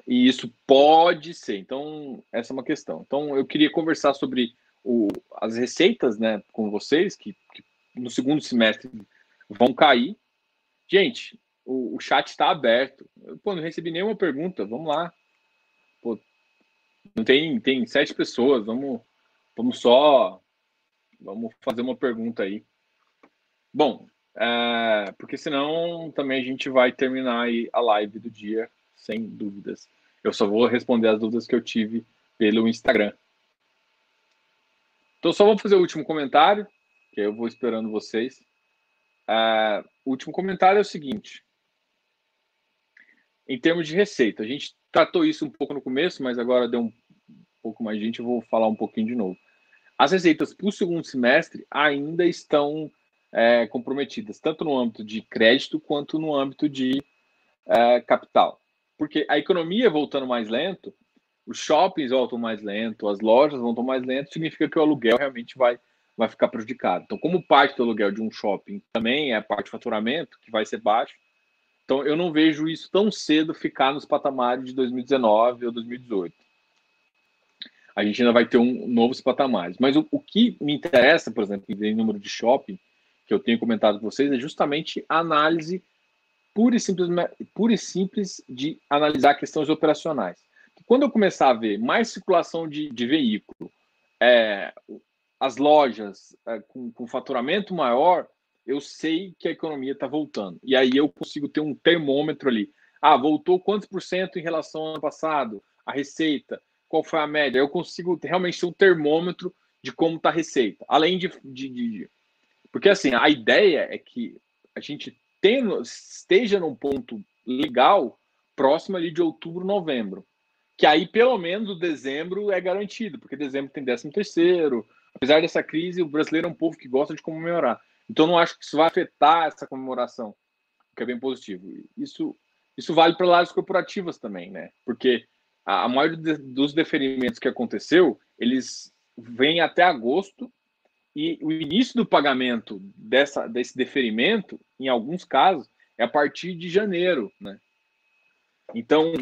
e, isso pode ser. Então, essa é uma questão. Então, eu queria conversar sobre o, as receitas né, com vocês, que, que no segundo semestre vão cair. Gente, o, o chat está aberto. Eu pô, não recebi nenhuma pergunta. Vamos lá. Pô, não tem, tem sete pessoas. Vamos, vamos só. Vamos fazer uma pergunta aí. Bom, é, porque senão também a gente vai terminar a live do dia sem dúvidas. Eu só vou responder as dúvidas que eu tive pelo Instagram. Então, só vou fazer o último comentário, que eu vou esperando vocês. É, o último comentário é o seguinte: em termos de receita, a gente tratou isso um pouco no começo, mas agora deu um pouco mais de gente, eu vou falar um pouquinho de novo. As receitas para o segundo semestre ainda estão é, comprometidas, tanto no âmbito de crédito quanto no âmbito de é, capital. Porque a economia voltando mais lento, os shoppings voltam mais lento, as lojas voltam mais lento, significa que o aluguel realmente vai, vai ficar prejudicado. Então, como parte do aluguel de um shopping também é parte de faturamento, que vai ser baixo, Então, eu não vejo isso tão cedo ficar nos patamares de 2019 ou 2018. A gente ainda vai ter um novos patamares. Mas o, o que me interessa, por exemplo, em número de shopping, que eu tenho comentado com vocês, é justamente a análise pura e simples, pura e simples de analisar questões operacionais. Quando eu começar a ver mais circulação de, de veículo, é, as lojas é, com, com faturamento maior, eu sei que a economia está voltando. E aí eu consigo ter um termômetro ali. Ah, voltou quantos por cento em relação ao ano passado? A receita, qual foi a média? Eu consigo realmente ter um termômetro de como está a receita. Além de, de, de, Porque assim, a ideia é que a gente esteja num ponto legal próximo ali de outubro, novembro. Que aí, pelo menos, dezembro é garantido, porque dezembro tem décimo terceiro. Apesar dessa crise, o brasileiro é um povo que gosta de comemorar. Então, não acho que isso vai afetar essa comemoração, que é bem positivo. Isso, isso vale para lados corporativas também, né? Porque a, a maioria dos deferimentos que aconteceu, eles vêm até agosto e o início do pagamento dessa, desse deferimento, em alguns casos, é a partir de janeiro, né? Então,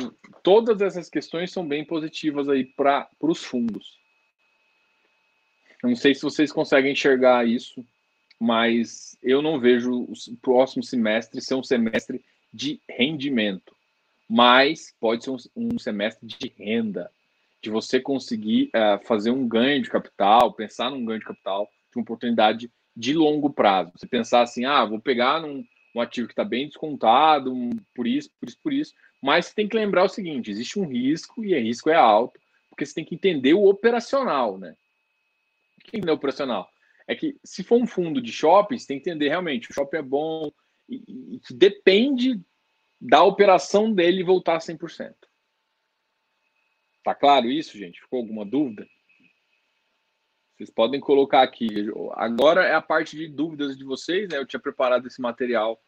todas essas questões são bem positivas aí para os fundos. Eu não sei se vocês conseguem enxergar isso mas eu não vejo o próximo semestre ser um semestre de rendimento, mas pode ser um, um semestre de renda, de você conseguir uh, fazer um ganho de capital, pensar num ganho de capital, de uma oportunidade de longo prazo. Você pensar assim, ah, vou pegar num, um ativo que está bem descontado, um, por isso, por isso, por isso, mas você tem que lembrar o seguinte: existe um risco e o risco é alto, porque você tem que entender o operacional, né? O que é o operacional? É que se for um fundo de shopping, você tem que entender realmente, o shopping é bom e, que depende da operação dele voltar a 100%. Tá claro isso, gente? Ficou alguma dúvida? Vocês podem colocar aqui. Agora é a parte de dúvidas de vocês, né? Eu tinha preparado esse material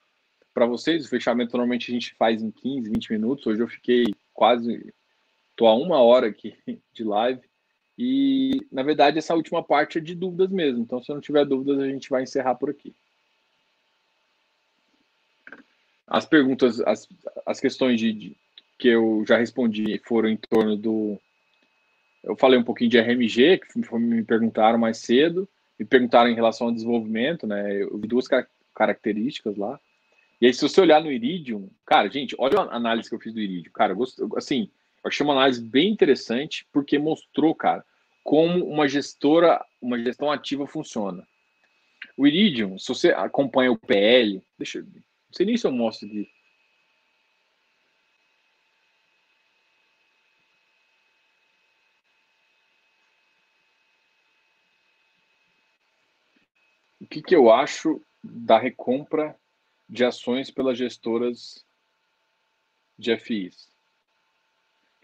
para vocês. O fechamento normalmente a gente faz em 15, 20 minutos. Hoje eu fiquei quase. Estou a uma hora aqui (laughs) de live. E, na verdade, essa última parte é de dúvidas mesmo. Então, se não tiver dúvidas, a gente vai encerrar por aqui. As perguntas, as, as questões de, de, que eu já respondi foram em torno do. Eu falei um pouquinho de RMG, que me perguntaram mais cedo, me perguntaram em relação ao desenvolvimento, né? Eu vi duas car características lá. E aí, se você olhar no Iridium, cara, gente, olha a análise que eu fiz do Iridium. Cara, eu gosto, assim, achei uma análise bem interessante porque mostrou, cara, como uma gestora, uma gestão ativa funciona. O Iridium, se você acompanha o PL, deixa eu, não sei nem se eu mostro aqui. O que, que eu acho da recompra de ações pelas gestoras de FIs?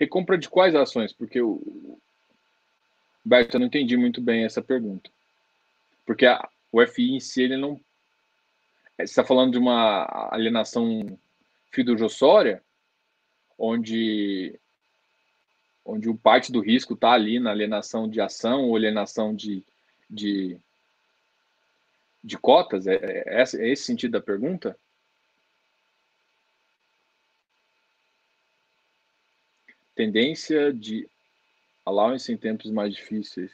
Recompra de quais ações? Porque o, Beto, eu não entendi muito bem essa pergunta. Porque a, o FI em si, ele não. Você está falando de uma alienação fiduciária, onde, onde o parte do risco está ali na alienação de ação ou alienação de, de, de cotas? É, é, é esse sentido da pergunta? Tendência de allowance em tempos mais difíceis.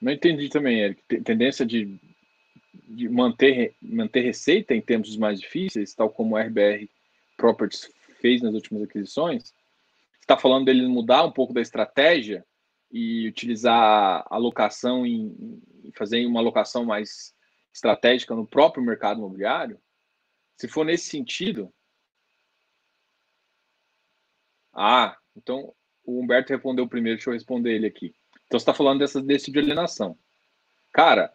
Não entendi também, Eric. Tendência de, de manter, manter receita em tempos mais difíceis, tal como o RBR Properties fez nas últimas aquisições? está falando dele mudar um pouco da estratégia e utilizar a alocação em, em fazer uma alocação mais estratégica no próprio mercado imobiliário? Se for nesse sentido. Ah, então o Humberto respondeu primeiro, deixa eu responder ele aqui. Então você está falando dessa, desse de alienação. Cara,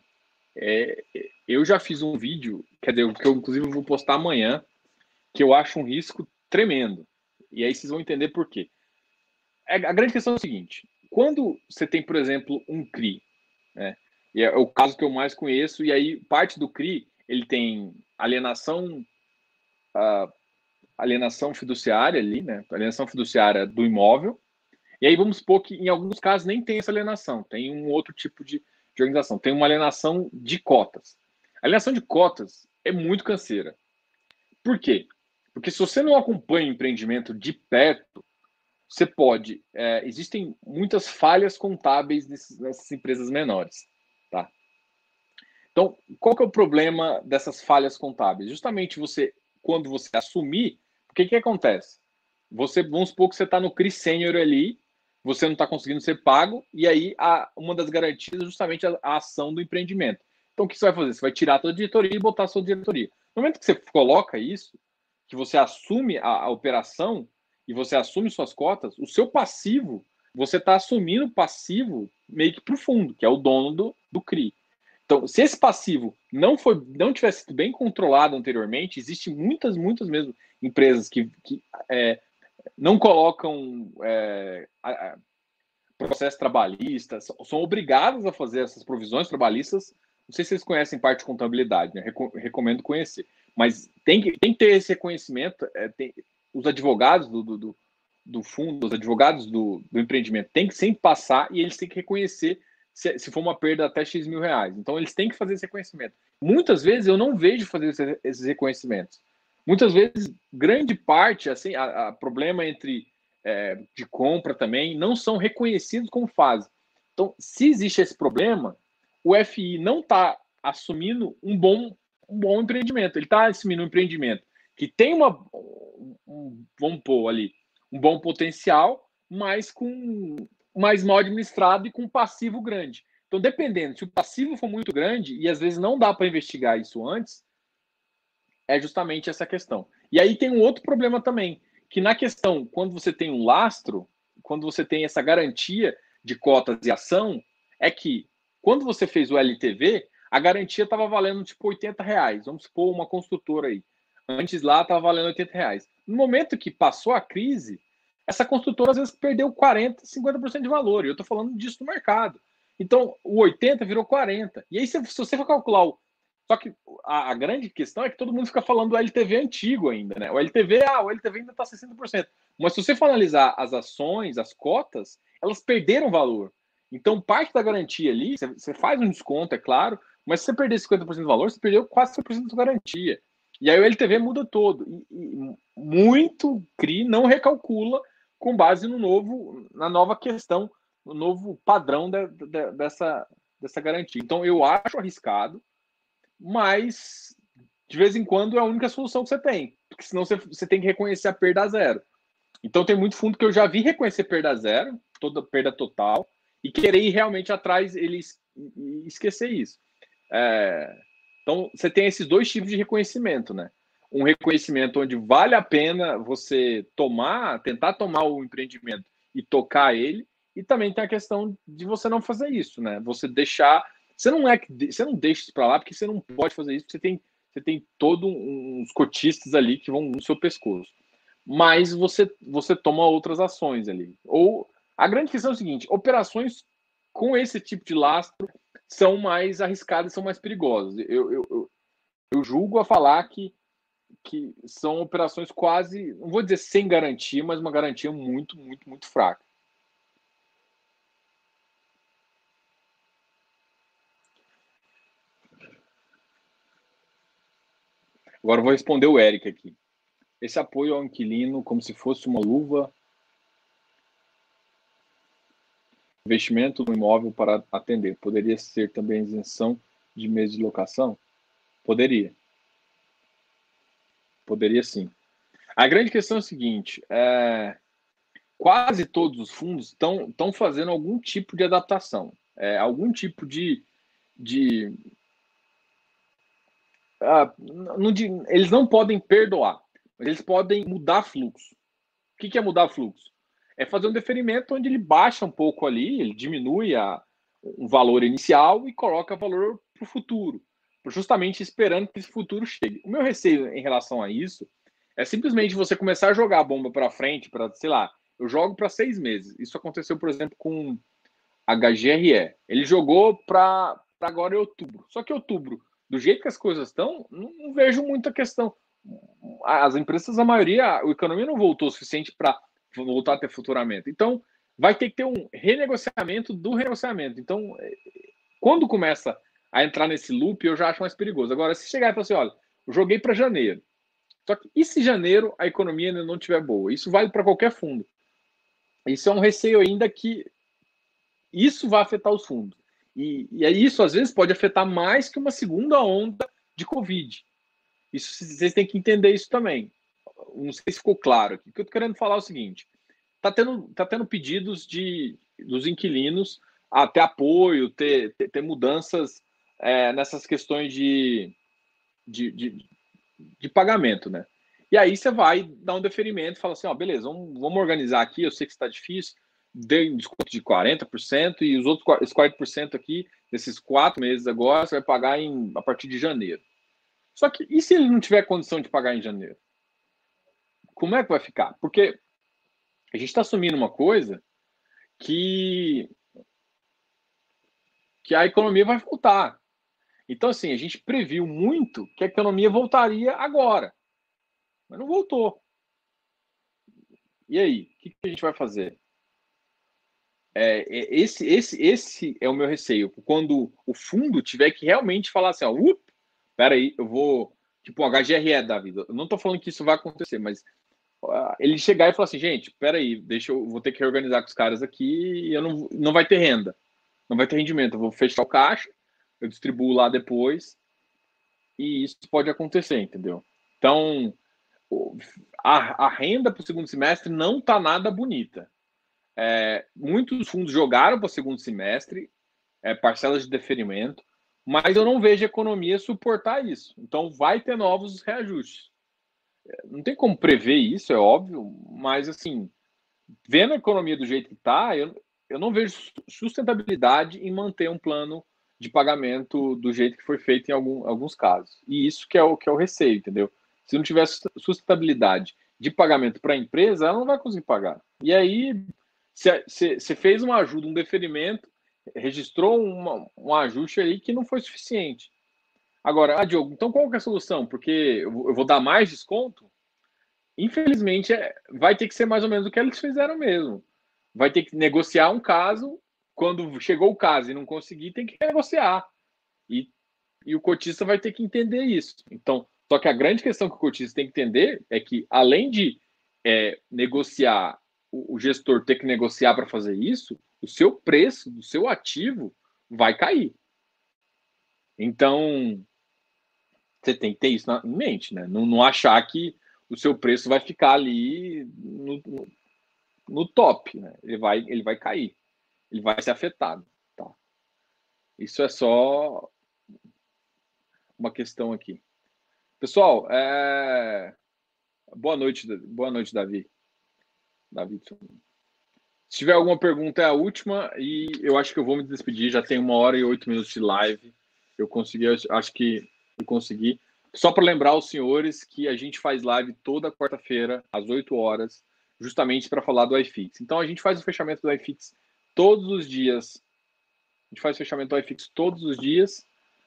é, eu já fiz um vídeo, quer dizer, que eu inclusive vou postar amanhã, que eu acho um risco tremendo. E aí vocês vão entender por quê. É, a grande questão é o seguinte: quando você tem, por exemplo, um CRI, né, e é o caso que eu mais conheço, e aí parte do CRI ele tem alienação a alienação fiduciária ali, né? Alienação fiduciária do imóvel. E aí vamos supor que em alguns casos nem tem essa alienação, tem um outro tipo de, de organização. Tem uma alienação de cotas. A alienação de cotas é muito canseira. Por quê? Porque se você não acompanha o empreendimento de perto, você pode. É, existem muitas falhas contábeis nessas empresas menores. Então, qual que é o problema dessas falhas contábeis? Justamente você, quando você assumir, o que, que acontece? Você, vamos supor que você está no CRI Sênior ali, você não está conseguindo ser pago, e aí a, uma das garantias é justamente a, a, ação do empreendimento. Então, o que você vai fazer? Você vai tirar a sua diretoria e botar a sua diretoria. No momento que você coloca isso, que você assume a, a operação e você assume suas cotas, o seu passivo, você está assumindo o passivo meio que para o fundo, que é o dono do, do CRI. Então, se esse passivo não foi, não tivesse sido bem controlado anteriormente, existem muitas, muitas mesmo empresas que, que é, não colocam é, processo trabalhista, são obrigadas a fazer essas provisões trabalhistas. Não sei se vocês conhecem parte de contabilidade, né? recomendo conhecer. Mas tem que, tem que ter esse reconhecimento. É, tem, os advogados do, do, do, fundo, os advogados do, do empreendimento, têm que sempre passar e eles têm que reconhecer se, se, for uma perda até X mil reais. Então, eles têm que fazer esse reconhecimento. Muitas vezes eu não vejo fazer esses reconhecimentos. Muitas vezes, grande parte, assim, a, a problema entre é, de compra também, não são reconhecidos como fase. Então, se existe esse problema, o FI não está assumindo um bom, um bom empreendimento. Ele está assumindo um empreendimento que tem uma, um, vamos pôr ali, um bom potencial, mas com mais mal administrado e com passivo grande. Então, dependendo, se o passivo for muito grande, e às vezes não dá para investigar isso antes, é justamente essa questão. E aí tem um outro problema também, que na questão, quando você tem um lastro, quando você tem essa garantia de cotas e ação, é que quando você fez o LTV, a garantia estava valendo tipo 80 reais. Vamos supor uma construtora aí. Antes lá estava valendo 80 reais. No momento que passou a crise, essa construtora às vezes perdeu 40, 50% de valor. E eu estou falando disso no mercado. Então, o 80 virou 40. E aí, se, se você for calcular o, só que a, a, grande questão é que todo mundo fica falando do LTV antigo ainda, né? O LTV, ah, o LTV ainda está 60%. Mas se você for analisar as ações, as cotas, elas perderam valor. Então, parte da garantia ali, você faz um desconto, é claro, mas se você perder 50% do valor, você perdeu quase 100% da garantia. E aí o LTV muda todo. E, e muito CRI não recalcula com base no novo, na nova questão, no novo padrão de, de, dessa, dessa garantia. Então, eu acho arriscado mas de vez em quando é a única solução que você tem, porque senão você, você tem que reconhecer a perda zero. Então tem muito fundo que eu já vi reconhecer perda zero, toda perda total, e querer ir realmente atrás eles esquecer isso. É, então você tem esses dois tipos de reconhecimento, né? Um reconhecimento onde vale a pena você tomar, tentar tomar o empreendimento e tocar ele, e também tem a questão de você não fazer isso, né? Você deixar você não é você não deixa isso para lá porque você não pode fazer isso, você tem você tem todos uns cotistas ali que vão no seu pescoço. Mas você você toma outras ações ali. Ou a grande questão é o seguinte, operações com esse tipo de lastro são mais arriscadas, são mais perigosas. Eu, eu, eu, eu julgo a falar que que são operações quase, não vou dizer sem garantia, mas uma garantia muito, muito, muito fraca. Agora eu vou responder o Eric aqui. Esse apoio ao inquilino, como se fosse uma luva, investimento no imóvel para atender, poderia ser também isenção de mês de locação? Poderia. Poderia sim. A grande questão é a seguinte: é, quase todos os fundos estão fazendo algum tipo de adaptação, é, algum tipo de, de ah, não, eles não podem perdoar, mas eles podem mudar fluxo. O que, que é mudar fluxo? É fazer um deferimento onde ele baixa um pouco ali, ele diminui a, um valor inicial e coloca valor para o futuro, justamente esperando que esse futuro chegue. O meu receio em relação a isso é simplesmente você começar a jogar a bomba para frente, para, sei lá, eu jogo para seis meses. Isso aconteceu, por exemplo, com HGRE. Ele jogou para agora em outubro. Só que outubro do jeito que as coisas estão, não, não vejo muita questão. As empresas, a maioria, a economia não voltou o suficiente para voltar a ter futuramento. Então, vai ter que ter um renegociamento do renegociamento. Então, Quando começa a entrar nesse loop, eu já acho mais perigoso. Agora, se chegar e falar assim, olha, joguei para janeiro. Só que e se janeiro a economia ainda não estiver boa? Isso vale para qualquer fundo. Isso é um receio ainda que isso vai afetar os fundos. E, e isso, às vezes, pode afetar mais que uma segunda onda de Covid. Isso, vocês têm que entender isso também. Não sei se ficou claro aqui. O que eu estou querendo falar é o seguinte: está tendo, tá tendo pedidos de, dos inquilinos a ter apoio, ter, ter, ter mudanças é, nessas questões de, de, de, de, pagamento, né? E aí você vai dar um deferimento fala assim, ó, beleza, vamos, vamos organizar aqui, eu sei que está difícil, dê um desconto de 40% e os outros esse 40% aqui, nesses quatro meses agora, você vai pagar em, a partir de janeiro. Só que e se ele não tiver condição de pagar em janeiro? Como é que vai ficar? Porque a gente está assumindo uma coisa que que a economia vai voltar. Então, assim, a gente previu muito que a economia voltaria agora, mas não voltou. E aí, o que, a gente vai fazer? É, é, esse, esse, esse é o meu receio. Quando o fundo tiver que realmente falar assim, ó, up, peraí, eu vou. Tipo, um HGRE da vida. Eu não estou falando que isso vai acontecer, mas uh, ele chegar e falar assim, gente, peraí, deixa eu vou ter que reorganizar com os caras aqui e eu não, não vai ter renda, não vai ter rendimento. Eu vou fechar o caixa, eu distribuo lá depois e isso pode acontecer, entendeu? Então, a, a renda para o segundo semestre não está nada bonita. É, muitos fundos jogaram para o segundo semestre, é, parcelas de deferimento, mas eu não vejo a economia suportar isso. Então, vai ter novos reajustes. É, não tem como prever isso, é óbvio, mas assim, vendo a economia do jeito que está, eu, eu não vejo sustentabilidade em manter um plano de pagamento do jeito que foi feito em algum, alguns casos. E isso que é o que é o receio, entendeu? Se não tiver sustentabilidade de pagamento para a empresa, ela não vai conseguir pagar. E aí, você fez uma ajuda, um deferimento, registrou uma, um ajuste aí que não foi suficiente. Agora, ah, Diogo, então qual que é a solução? Porque eu vou dar mais desconto? Infelizmente, é, vai ter que ser mais ou menos o que eles fizeram mesmo. Vai ter que negociar um caso quando chegou o caso e não conseguir, tem que negociar. E, e o cotista vai ter que entender isso. Então, só que a grande questão que o cotista tem que entender é que, além de é, negociar, o, o gestor ter que negociar para fazer isso, o seu preço do seu ativo vai cair. Então, você tem que ter isso na, mente, né? Não, não achar que o seu preço vai ficar ali no, no, no top, né? Ele vai, ele vai cair ele vai ser afetado. Tá? Isso é só uma questão aqui. Pessoal, é... boa noite, boa noite, Davi. Davi. Se tiver alguma pergunta, é a última e eu acho que eu vou me despedir. Já tem uma hora e oito minutos de live. Eu consegui, acho que eu consegui. Só para lembrar os senhores que a gente faz live toda quarta-feira, às 8 horas, justamente para falar do iFix. Então a gente faz o fechamento do iFix todos os dias. A gente faz fechamento do iFix todos os dias,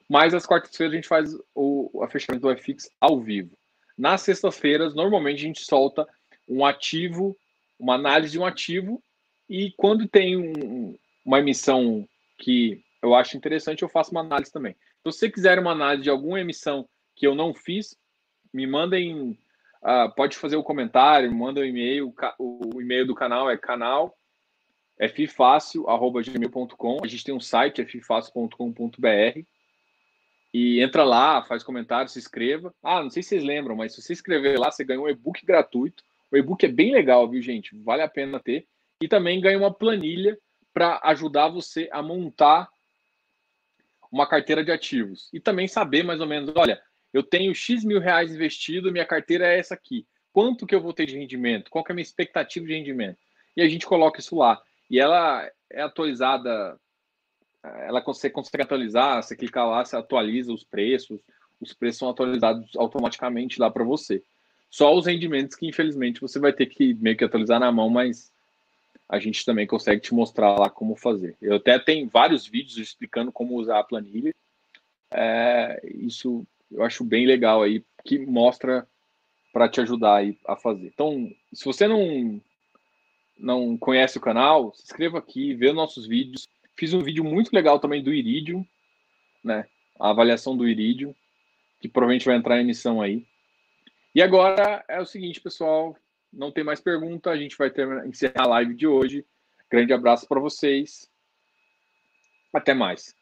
mas às quartas-feiras a gente faz o, o fechamento do iFix ao vivo. Nas sextas-feiras, normalmente a gente solta um ativo, uma análise de um ativo, e quando tem um, uma emissão que eu acho interessante, eu faço uma análise também. Se você quiser uma análise de alguma emissão que eu não fiz, me mandem. Uh, pode fazer o comentário, manda um e-mail. O e-mail do canal é canal ffácil.gmail.com. A gente tem um site, ffácil.com.br. E entra lá, faz comentário, se inscreva. Ah, não sei se vocês lembram, mas se você escrever lá, você ganha um e-book gratuito. O e-book é bem legal, viu, gente? Vale a pena ter. E também ganha uma planilha para ajudar você a montar uma carteira de ativos. E também saber mais ou menos, olha, eu tenho X mil reais investido, minha carteira é essa aqui. Quanto que eu vou ter de rendimento? Qual que é a minha expectativa de rendimento? E a gente coloca isso lá. E ela é atualizada, ela consegue, consegue atualizar, você clicar lá, você atualiza os preços, os preços são atualizados automaticamente lá para você. Só os rendimentos que infelizmente você vai ter que meio que atualizar na mão, mas a gente também consegue te mostrar lá como fazer. Eu até tenho vários vídeos explicando como usar a planilha. É, isso eu acho bem legal aí, que mostra para te ajudar aí a fazer. Então, se você não não conhece o canal, se inscreva aqui, vê nossos vídeos. Fiz um vídeo muito legal também do Iridium, né? A avaliação do Iridium, que provavelmente vai entrar em emissão aí. E agora é o seguinte, pessoal, não tem mais pergunta, a gente vai ter, encerrar a live de hoje. Grande abraço para vocês. Até mais.